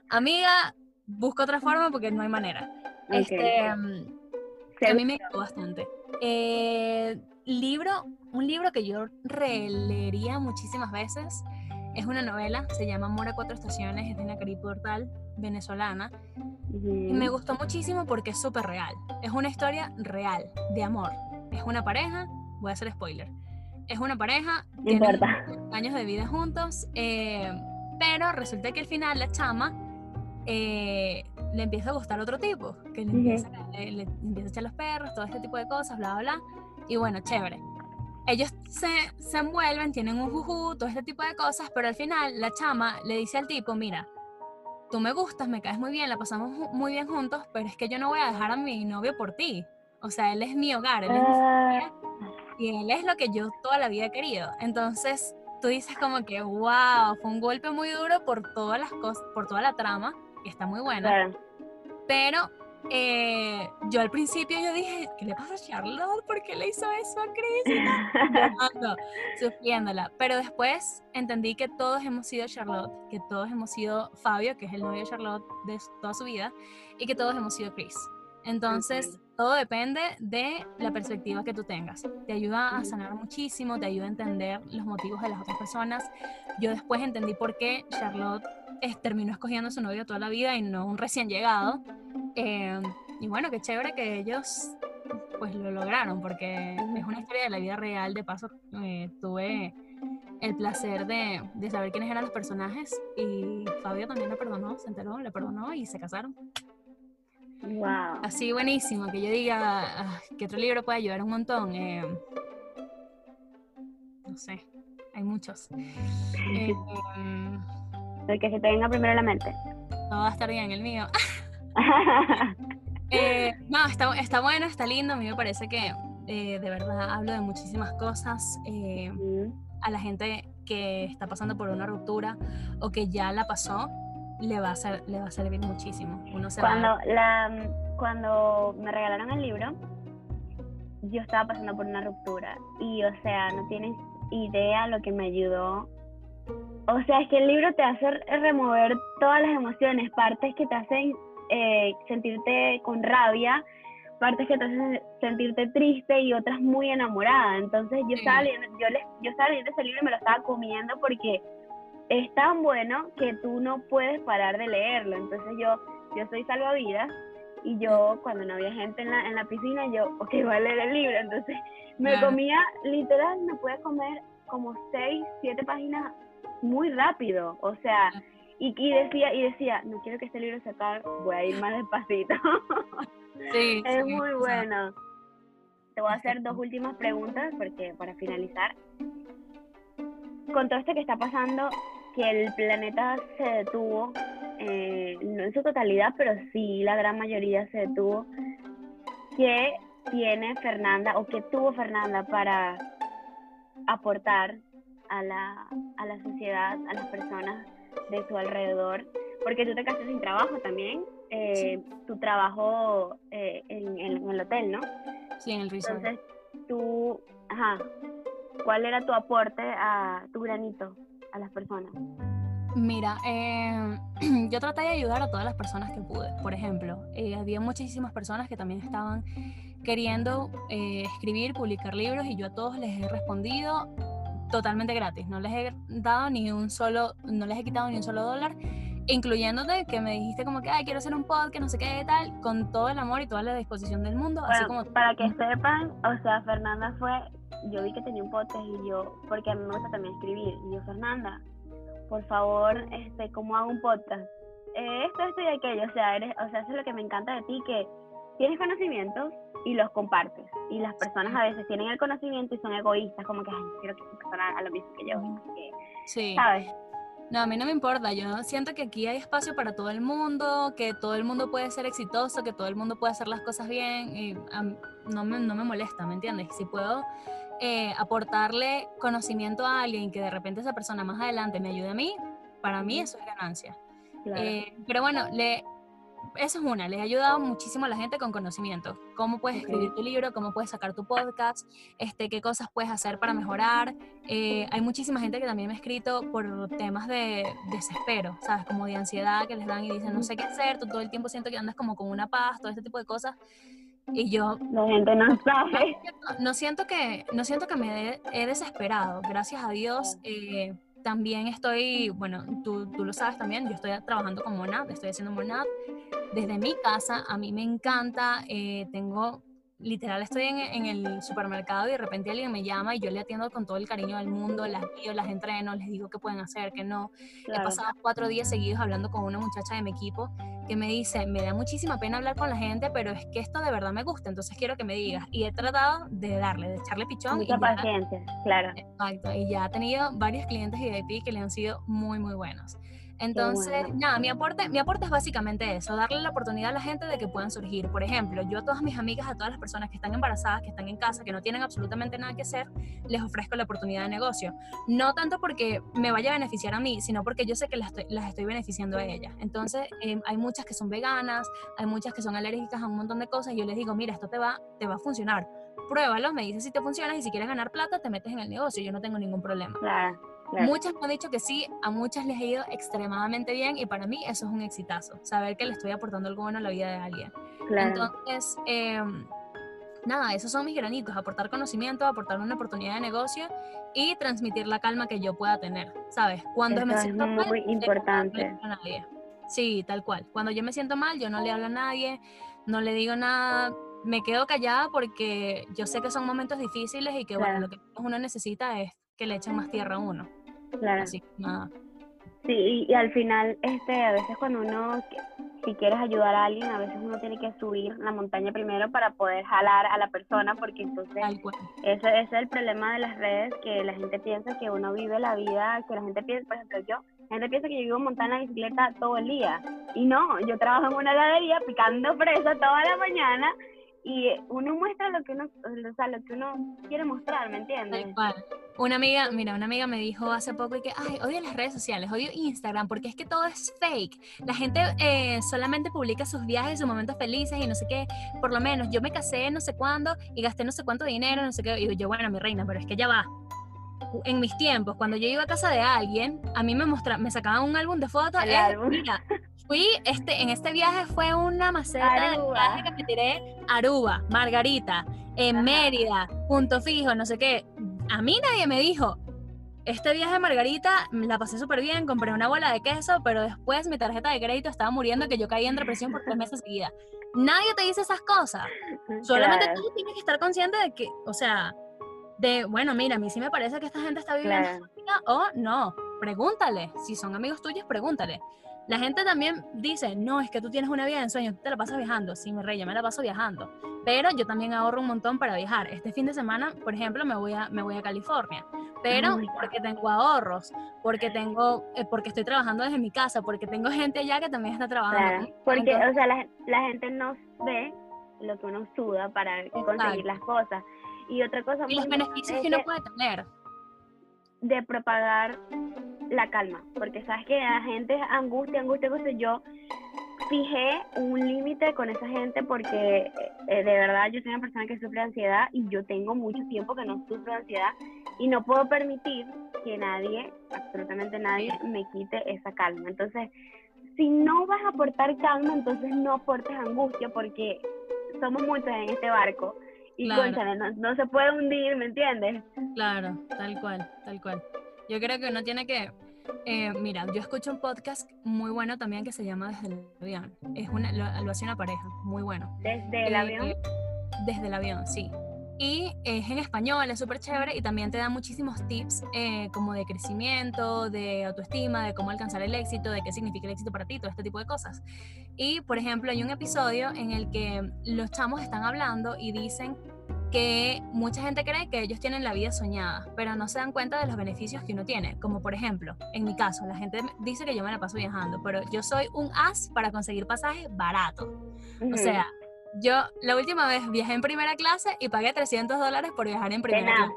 amiga, busca otra forma porque no hay manera. Este, a mí me gustó bastante. Eh, libro, un libro que yo releería muchísimas veces. Es una novela, se llama Amor a cuatro estaciones, es de una Portal, venezolana. Y me gustó muchísimo porque es súper real. Es una historia real, de amor. Es una pareja, voy a hacer spoiler. Es una pareja, tienen años de vida juntos, eh, pero resulta que al final la chama eh, le empieza a gustar otro tipo, que le, empieza, le, empieza, a echar los perros, todo este tipo de cosas, bla, bla, bla. Y bueno, chévere. Ellos se, se envuelven, tienen un juju, todo este tipo de cosas, pero al final la chama le dice al tipo, mira, tú me gustas, me caes muy bien, la pasamos muy bien juntos, pero es que yo no voy a dejar a mi novio por ti. O sea, él es mi hogar, él es mi familia, ah. y él es lo que yo toda la vida he querido. Entonces, tú dices como que, wow, fue un golpe muy duro por todas las cosas, por toda la trama, que está muy buena. Pero eh, yo al principio yo dije, ¿qué le pasa a Charlotte? ¿Por qué le hizo eso a Chris? sufriéndola. Pero después entendí que todos hemos sido Charlotte, que todos hemos sido Fabio, que es el novio de Charlotte de toda su vida, y que todos hemos sido Chris. Entonces, todo depende de la perspectiva que tú tengas. Te ayuda a sanar muchísimo, te ayuda a entender los motivos de las otras personas. Yo después entendí por qué Charlotte terminó escogiendo a su novio toda la vida y no un recién llegado. Eh, y bueno, qué chévere que ellos pues lo lograron, porque es una historia de la vida real. De paso, eh, tuve el placer de, de, saber quiénes eran los personajes y Fabio también le perdonó, se enteró, le perdonó y se casaron. Wow. Así buenísimo, que yo diga ah, que otro libro puede ayudar un montón. Eh, no sé, hay muchos. Eh, el que se te venga primero a la mente. No va a estar bien el mío. Eh, no, está, está bueno, está lindo. A mí me parece que de verdad hablo de muchísimas cosas. A la gente que está pasando por una ruptura o que ya la pasó, le va a, ser, le va a servir muchísimo. Uno cuando, la, cuando me regalaron el libro, yo estaba pasando por una ruptura y, o sea, no tienes idea lo que me ayudó. O sea, es que el libro te hace remover todas las emociones, partes que te hacen eh, sentirte con rabia, partes que te hacen sentirte triste y otras muy enamorada. Entonces yo estaba leyendo, yo, le, yo estaba leyendo ese libro y me lo estaba comiendo porque es tan bueno que tú no puedes parar de leerlo. Entonces yo, yo soy salvavidas y yo cuando no había gente en la, en la piscina, yo, ok, voy a leer el libro. Entonces me comía, literal, me pude comer como seis, siete páginas muy rápido. O sea, y, y, decía, y decía, no quiero que este libro se acabe, voy a ir más despacito. Sí, es muy bueno. Te voy a hacer dos últimas preguntas porque para finalizar. Con todo esto que está pasando, que el planeta se detuvo, eh, no en su totalidad, pero sí la gran mayoría se detuvo. ¿Qué tiene Fernanda o qué tuvo Fernanda para aportar a la, a la sociedad, a las personas de su alrededor? Porque tú te quedaste sin trabajo también eh, tu trabajo eh, en, el hotel, ¿no? Sí, en el resort. Entonces, tú, ajá, ¿cuál era tu aporte a tu granito a las personas? Mira, eh, yo traté de ayudar a todas las personas que pude. Por ejemplo, había muchísimas personas que también estaban queriendo escribir, publicar libros y yo a todos les he respondido totalmente gratis. No les he dado ni un solo, no les he quitado ni un solo dólar incluyéndote que me dijiste como que, ay, quiero hacer un podcast, no sé qué tal, con todo el amor y toda la disposición del mundo. así como... Para que sepan, o sea, Fernanda fue, yo vi que tenía un podcast y yo, porque a mí me gusta también escribir, y yo, Fernanda, por favor, este, ¿cómo hago un podcast? Eh, esto, esto y aquello, o sea, eres, o sea, eso es lo que me encanta de ti, que tienes conocimientos y los compartes. Y las personas a veces tienen el conocimiento y son egoístas, como que, ay, quiero que esa persona haga lo mismo que yo. sí. ¿Sabes? No, a mí no me importa. Yo siento que aquí hay espacio para todo el mundo, que todo el mundo puede ser exitoso, que todo el mundo puede hacer las cosas bien y no, me, no me molesta, ¿me entiendes? Si puedo eh, aportarle conocimiento a alguien que de repente esa persona más adelante me ayude a mí, para mí eso es ganancia. Eh, pero bueno, le, esa es una, les ha ayudado muchísimo a la gente con conocimiento. Cómo puedes escribir tu libro, cómo puedes sacar tu podcast, este, qué cosas puedes hacer para mejorar. Eh, hay muchísima gente que también me ha escrito por temas de desespero, ¿sabes? Como de ansiedad que les dan y dicen, no sé qué hacer, tú todo el tiempo siento que andas como con una paz, todo este tipo de cosas. Y yo... La gente no sabe. No siento que, no siento que me he desesperado, gracias a Dios. Eh, también estoy, bueno, tú, tú, lo sabes también, yo estoy trabajando con Monad, estoy haciendo Monad desde mi casa, a mí me encanta, eh, tengo literal estoy en, el supermercado y de repente alguien me llama y yo le atiendo con todo el cariño del mundo, las guío, las entreno, les digo qué pueden hacer, qué no. He pasado cuatro días seguidos hablando con una muchacha de mi equipo que me dice, me da muchísima pena hablar con la gente, pero es que esto de verdad me gusta, entonces quiero que me digas. Y he tratado de darle, de echarle pichón. Mucha paciencia, claro. Exacto, y ya ha tenido varios clientes ti que le han sido muy, muy buenos. Entonces, nada, mi aporte, mi aporte es básicamente eso, darle la oportunidad a la gente de que puedan surgir. Por ejemplo, yo a todas mis amigas, a todas las personas que están embarazadas, que están en casa, que no tienen absolutamente nada que hacer, les ofrezco la oportunidad de negocio. No tanto porque me vaya a beneficiar a mí, sino porque yo sé que las estoy, beneficiando a ellas. Entonces, em, hay muchas que son veganas, hay muchas que son alérgicas a un montón de cosas y yo les digo, mira, esto te va, te va a funcionar. Pruébalo, me dices si te funciona y si quieres ganar plata, te metes en el negocio, yo no tengo ningún problema. Claro. Muchas me han dicho que sí, a muchas les ha ido extremadamente bien y para mí eso es un exitazo, saber que le estoy aportando algo bueno a la vida de alguien. Entonces, em, nada, esos son mis granitos, aportar conocimiento, aportar una oportunidad de negocio y transmitir la calma que yo pueda tener, ¿sabes? Cuando me siento mal, muy importante. a nadie. Sí, tal cual. Cuando yo me siento mal, yo no le hablo a nadie, no le digo nada, me quedo callada porque yo sé que son momentos difíciles y que bueno, lo que uno necesita es que le echen más tierra a uno. Claro. Así, nada. Sí, y, al final, este, a veces cuando uno si quieres ayudar a alguien, a veces uno tiene que subir la montaña primero para poder jalar a la persona, porque entonces ese, ese, es el problema de las redes, que la gente piensa que uno vive la vida, que la gente piensa, por ejemplo, yo, la gente piensa que yo vivo montando la bicicleta todo el día. Y no, yo trabajo en una heladería picando fresa toda la mañana y uno muestra lo que uno, o sea, lo que uno quiere mostrar, ¿me entiendes? Una amiga, mira, una amiga me dijo hace poco que, ay, odio las redes sociales, odio Instagram, porque es que todo es fake. La gente eh, solamente publica sus viajes, sus momentos felices y no sé qué. Por lo menos, yo me casé no sé cuándo y gasté no sé cuánto dinero, no sé qué. Y yo, bueno, mi reina, pero es que ya va. En mis tiempos, cuando yo iba a casa de alguien, a mí me mostraban, me sacaban un álbum de fotos. El álbum. Mira, fui, este, en este viaje fue una maceta de viaje que me tiré Aruba, Margarita, en Mérida, Punto Fijo, no sé qué. A mí nadie me dijo, este viaje a Margarita la pasé súper bien, compré una bola de queso, pero después mi tarjeta de crédito estaba muriendo que yo caí en depresión por tres meses seguidas. Nadie te dice esas cosas. Solamente tú tienes que estar consciente de que, o sea, de, bueno, mira, a mí sí me parece que esta gente está viviendo o no. Pregúntale. Si son amigos tuyos, pregúntale. La gente también dice, no, es que tú tienes una vida de ensueño, tú te la pasas viajando. Sí, mi rey, yo me la paso viajando. Pero yo también ahorro un montón para viajar. Este fin de semana, por ejemplo, me voy a, me voy a California. Pero porque tengo ahorros, porque tengo, eh, porque estoy trabajando desde mi casa, porque tengo gente allá que también está trabajando. porque, o sea, la, la, gente no ve lo que uno suda para conseguir las cosas. Y otra cosa... Y los beneficios que uno puede tener. De propagar la calma, porque sabes que la gente angustia, angustia, angustia. Yo fijé un límite con esa gente porque eh, de verdad yo soy una persona que sufre ansiedad y yo tengo mucho tiempo que no sufro ansiedad y no puedo permitir que nadie, absolutamente nadie, me quite esa calma. Entonces, si no vas a aportar calma, entonces no aportes angustia porque somos muchos en este barco y no, no se puede hundir, ¿me entiendes? Claro, tal cual, tal cual. Yo creo que uno tiene que, eh, mira, yo escucho un podcast muy bueno también que se llama Desde el avión. Es una, lo, hace una pareja, muy bueno. ¿Desde el eh, avión? desde el avión, sí. Y es en español, es súper chévere y también te da muchísimos tips eh, como de crecimiento, de autoestima, de cómo alcanzar el éxito, de qué significa el éxito para ti, todo este tipo de cosas. Y, por ejemplo, hay un episodio en el que los chamos están hablando y dicen que mucha gente cree que ellos tienen la vida soñada, pero no se dan cuenta de los beneficios que uno tiene. Como por ejemplo, en mi caso, la gente dice que yo me la paso viajando, pero yo soy un as para conseguir pasajes baratos. O sea, yo la última vez viajé en primera clase y pagué 300 dólares por viajar en primera clase.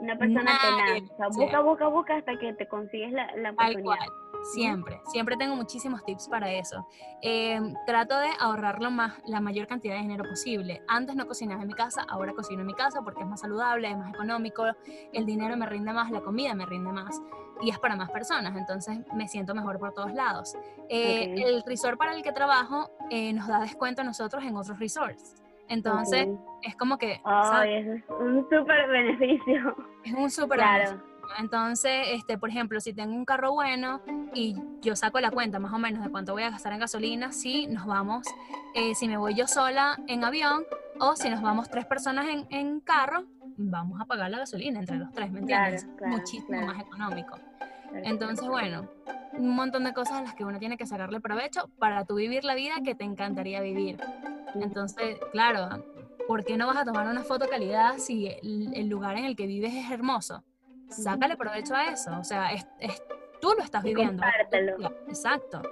Una persona tenaz. O sea, busca, busca, busca hasta que te consigues la, la oportunidad. Siempre, siempre tengo muchísimos tips para eso. Em, trato de ahorrar lo más, la mayor cantidad de dinero posible. Antes no cocinaba en mi casa, ahora cocino en mi casa porque es más saludable, es más económico, el dinero me rinde más, la comida me rinde más y es para más personas, entonces me siento mejor por todos lados. Eh, el resort para el que trabajo eh, nos da descuento a nosotros en otros resorts. Entonces, es como que... es un súper beneficio. Es un súper claro. Entonces, este, por ejemplo, si tengo un carro bueno y yo saco la cuenta más o menos de cuánto voy a gastar en gasolina, si nos vamos, eh, si me voy yo sola en avión o si nos vamos tres personas en, en carro, vamos a pagar la gasolina entre los tres, ¿me entiendes? Muchísimo más económico. Entonces, bueno, un montón de cosas a las que uno tiene que sacarle provecho para tú vivir la vida que te encantaría vivir. Entonces, claro, ¿por qué no vas a tomar una foto calidad si el lugar en el que vives es hermoso? Sácale provecho a eso. O sea, es, tú lo estás viviendo. Exacto.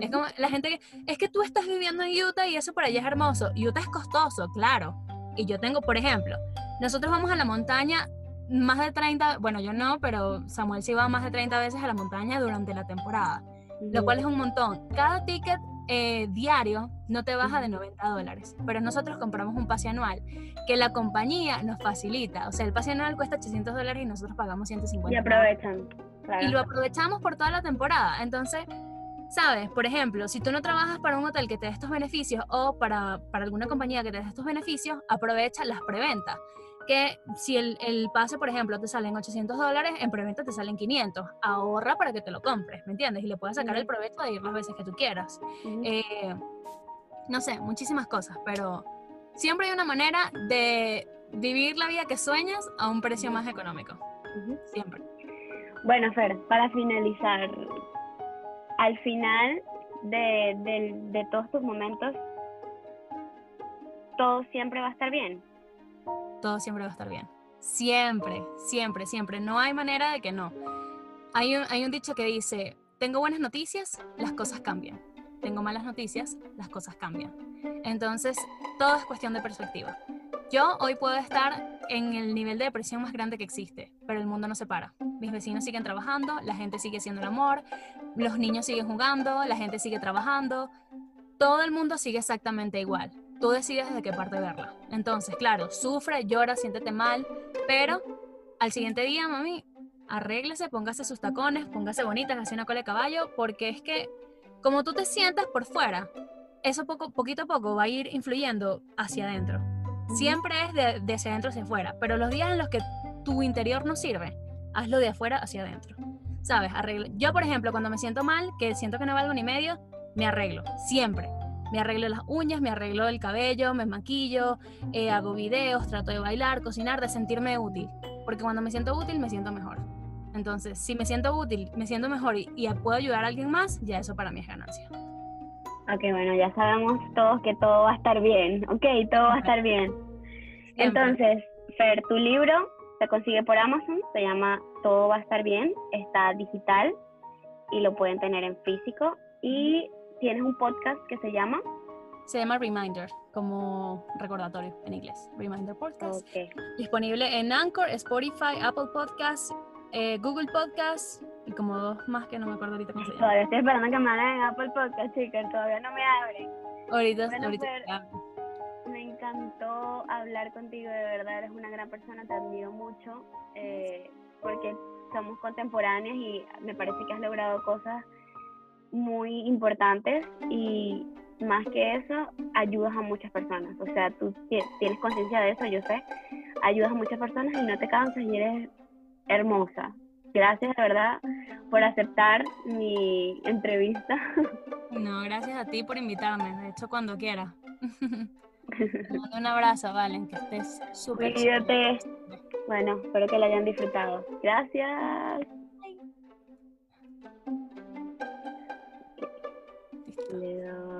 Es como la gente que, es que tú estás viviendo en Utah y eso por allá es hermoso. Utah es costoso, claro. Y yo tengo, por ejemplo, nosotros vamos a la montaña más de 30, bueno, yo no, pero Samuel sí va más de 30 veces a la montaña durante la temporada, lo cual es un montón. Cada ticket eh, diario no te baja de 90 dólares, pero nosotros compramos un pase anual que la compañía nos facilita. O sea, el pase anual cuesta 800 dólares y nosotros pagamos 150. Y aprovechan. Y lo aprovechamos por toda la temporada. Entonces, sabes, por ejemplo, si tú no trabajas para un hotel que te dé estos beneficios o para, para alguna compañía que te dé estos beneficios, aprovecha las preventas que si el, el, pase, por ejemplo, te salen 800 dólares, en preventa te salen 500. Ahorra para que te lo compres, ¿me entiendes? Y le puedes sacar el provecho de ir las veces que tú quieras. Eh, no sé, muchísimas cosas, pero siempre hay una manera de vivir la vida que sueñas a un precio más económico. Siempre. Bueno, Fer, para finalizar, al final de, de, de todos tus momentos, todo siempre va a estar bien. Todo siempre va a estar bien. Siempre, siempre, siempre. No hay manera de que no. Hay un, hay un dicho que dice, tengo buenas noticias, las cosas cambian. Tengo malas noticias, las cosas cambian. Entonces, todo es cuestión de perspectiva. Yo hoy puedo estar en el nivel de depresión más grande que existe, pero el mundo no se para. Mis vecinos siguen trabajando, la gente sigue siendo el amor, los niños siguen jugando, la gente sigue trabajando, todo el mundo sigue exactamente igual. Tú decides desde qué parte verla. Entonces, claro, sufre, llora, siéntete mal, pero al siguiente día, mami, arréglese, póngase sus tacones, póngase bonita, hace una cola de caballo, porque es que como tú te sientas por fuera, eso poco, poquito a poco va a ir influyendo hacia adentro. Siempre es de, de hacia adentro hacia afuera, pero los días en los que tu interior no sirve, hazlo de afuera hacia adentro. ¿Sabes? Arregla. Yo, por ejemplo, cuando me siento mal, que siento que no valgo ni medio, me arreglo, siempre. Me arreglo las uñas, me arreglo el cabello, me maquillo, eh, hago videos, trato de bailar, cocinar, de sentirme útil. Porque cuando me siento útil, me siento mejor. Entonces, si me siento útil, me siento mejor y, y puedo ayudar a alguien más, ya eso para mí es ganancia. Ok, bueno, ya sabemos todos que todo va a estar bien. Ok, todo va a estar bien. Siempre. Entonces, Fer, tu libro se consigue por Amazon, se llama Todo va a estar bien, está digital y lo pueden tener en físico. Y tienes un podcast que se llama Se llama Reminder, como recordatorio en inglés. Reminder Podcast. Ok. Disponible en Anchor, Spotify, Apple Podcasts, eh, Google Podcasts y como dos más que no me acuerdo ahorita cómo se llaman. Todavía estoy esperando que me hablen en Apple Podcast, chicas, todavía no me abren. Ahorita, Bueno, ahorita. Fer, ya. Me encantó hablar contigo, de verdad, eres una gran persona, te admiro mucho, eh, porque somos contemporáneas y me parece que has logrado cosas muy importantes y más que eso, ayudas a muchas personas. O sea, tú ti- tienes conciencia de eso, yo sé, ayudas a muchas personas y no te cansas y eres hermosa. Gracias de verdad por aceptar mi entrevista. No, gracias a ti por invitarme. De hecho, cuando quiera. Te mando un abrazo, Valen, que estés súper. Cuídate. Bueno, espero que lo hayan disfrutado. Gracias. Le da